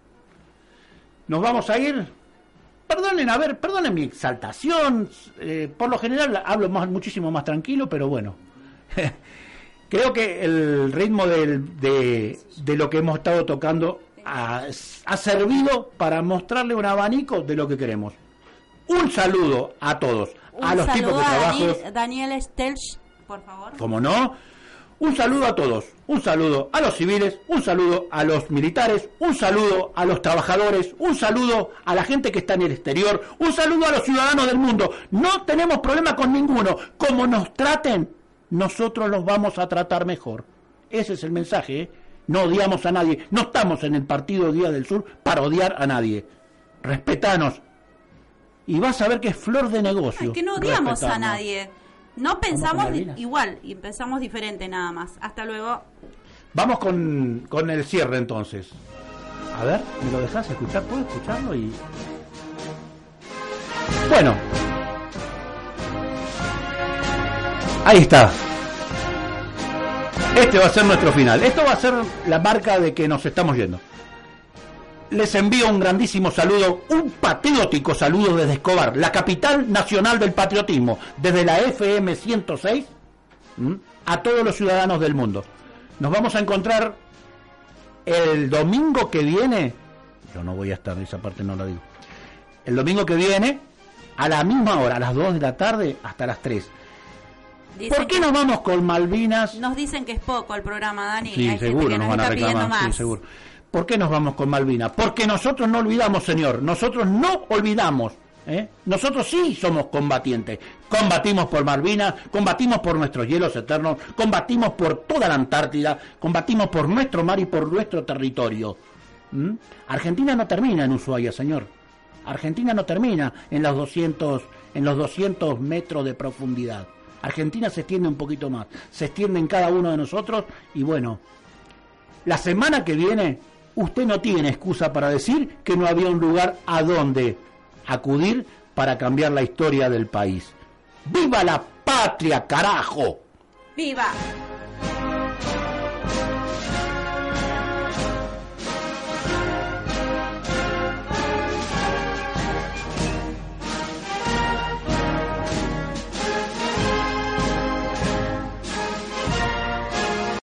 [SPEAKER 1] Nos vamos a ir. Perdonen, a ver, perdonen mi exaltación. Eh, por lo general hablo más, muchísimo más tranquilo, pero bueno. Creo que el ritmo de, lo que hemos estado tocando ha, ha servido para mostrarle un abanico de lo que queremos. Un saludo a todos a los tipos de trabajos.
[SPEAKER 2] Daniel Stelch, por favor.
[SPEAKER 1] Como no, un saludo a todos, un saludo a los civiles, un saludo a los militares, un saludo a los trabajadores, un saludo a la gente que está en el exterior, un saludo a los ciudadanos del mundo. No tenemos problema con ninguno. Como nos traten, nosotros los vamos a tratar mejor. Ese es el mensaje. ¿eh? No odiamos a nadie. No estamos en el Partido Día del Sur para odiar a nadie. Respetanos, y vas a ver que es flor de negocio.
[SPEAKER 2] que no odiamos a nadie. No pensamos igual y pensamos diferente nada más. Hasta luego.
[SPEAKER 1] Vamos con, con el cierre entonces. A ver, ¿me lo dejas escuchar? ¿Puedo escucharlo? Y... Bueno. Ahí está. Este va a ser nuestro final. Esto va a ser la marca de que nos estamos yendo les envío un grandísimo saludo, un patriótico saludo desde Escobar, la capital nacional del patriotismo, desde la FM 106 a todos los ciudadanos del mundo. Nos vamos a encontrar el domingo que viene, yo no voy a estar, esa parte no la digo, el domingo que viene, a la misma hora, a las 2 de la tarde hasta las 3.
[SPEAKER 2] Dicen
[SPEAKER 1] ¿Por qué nos vamos con Malvinas?
[SPEAKER 2] Nos dicen que es poco el programa, Dani.
[SPEAKER 1] Sí,
[SPEAKER 2] Hay gente
[SPEAKER 1] seguro
[SPEAKER 2] que
[SPEAKER 1] nos
[SPEAKER 2] nos
[SPEAKER 1] van a
[SPEAKER 2] está
[SPEAKER 1] reclamar, sí, seguro. ¿Por qué nos vamos con Malvinas? Porque nosotros no olvidamos, señor, nosotros no olvidamos. ¿eh? Nosotros sí somos combatientes. Combatimos por Malvinas, combatimos por nuestros hielos eternos, combatimos por toda la Antártida, combatimos por nuestro mar y por nuestro territorio. ¿Mm? Argentina no termina en Ushuaia, señor. Argentina no termina en los 200 en los 200 metros de profundidad. Argentina se extiende un poquito más, se extiende en cada uno de nosotros y bueno, la semana que viene usted no tiene excusa para decir que no había un lugar a donde acudir para cambiar la historia del país. ¡Viva la patria, carajo!
[SPEAKER 2] ¡Viva!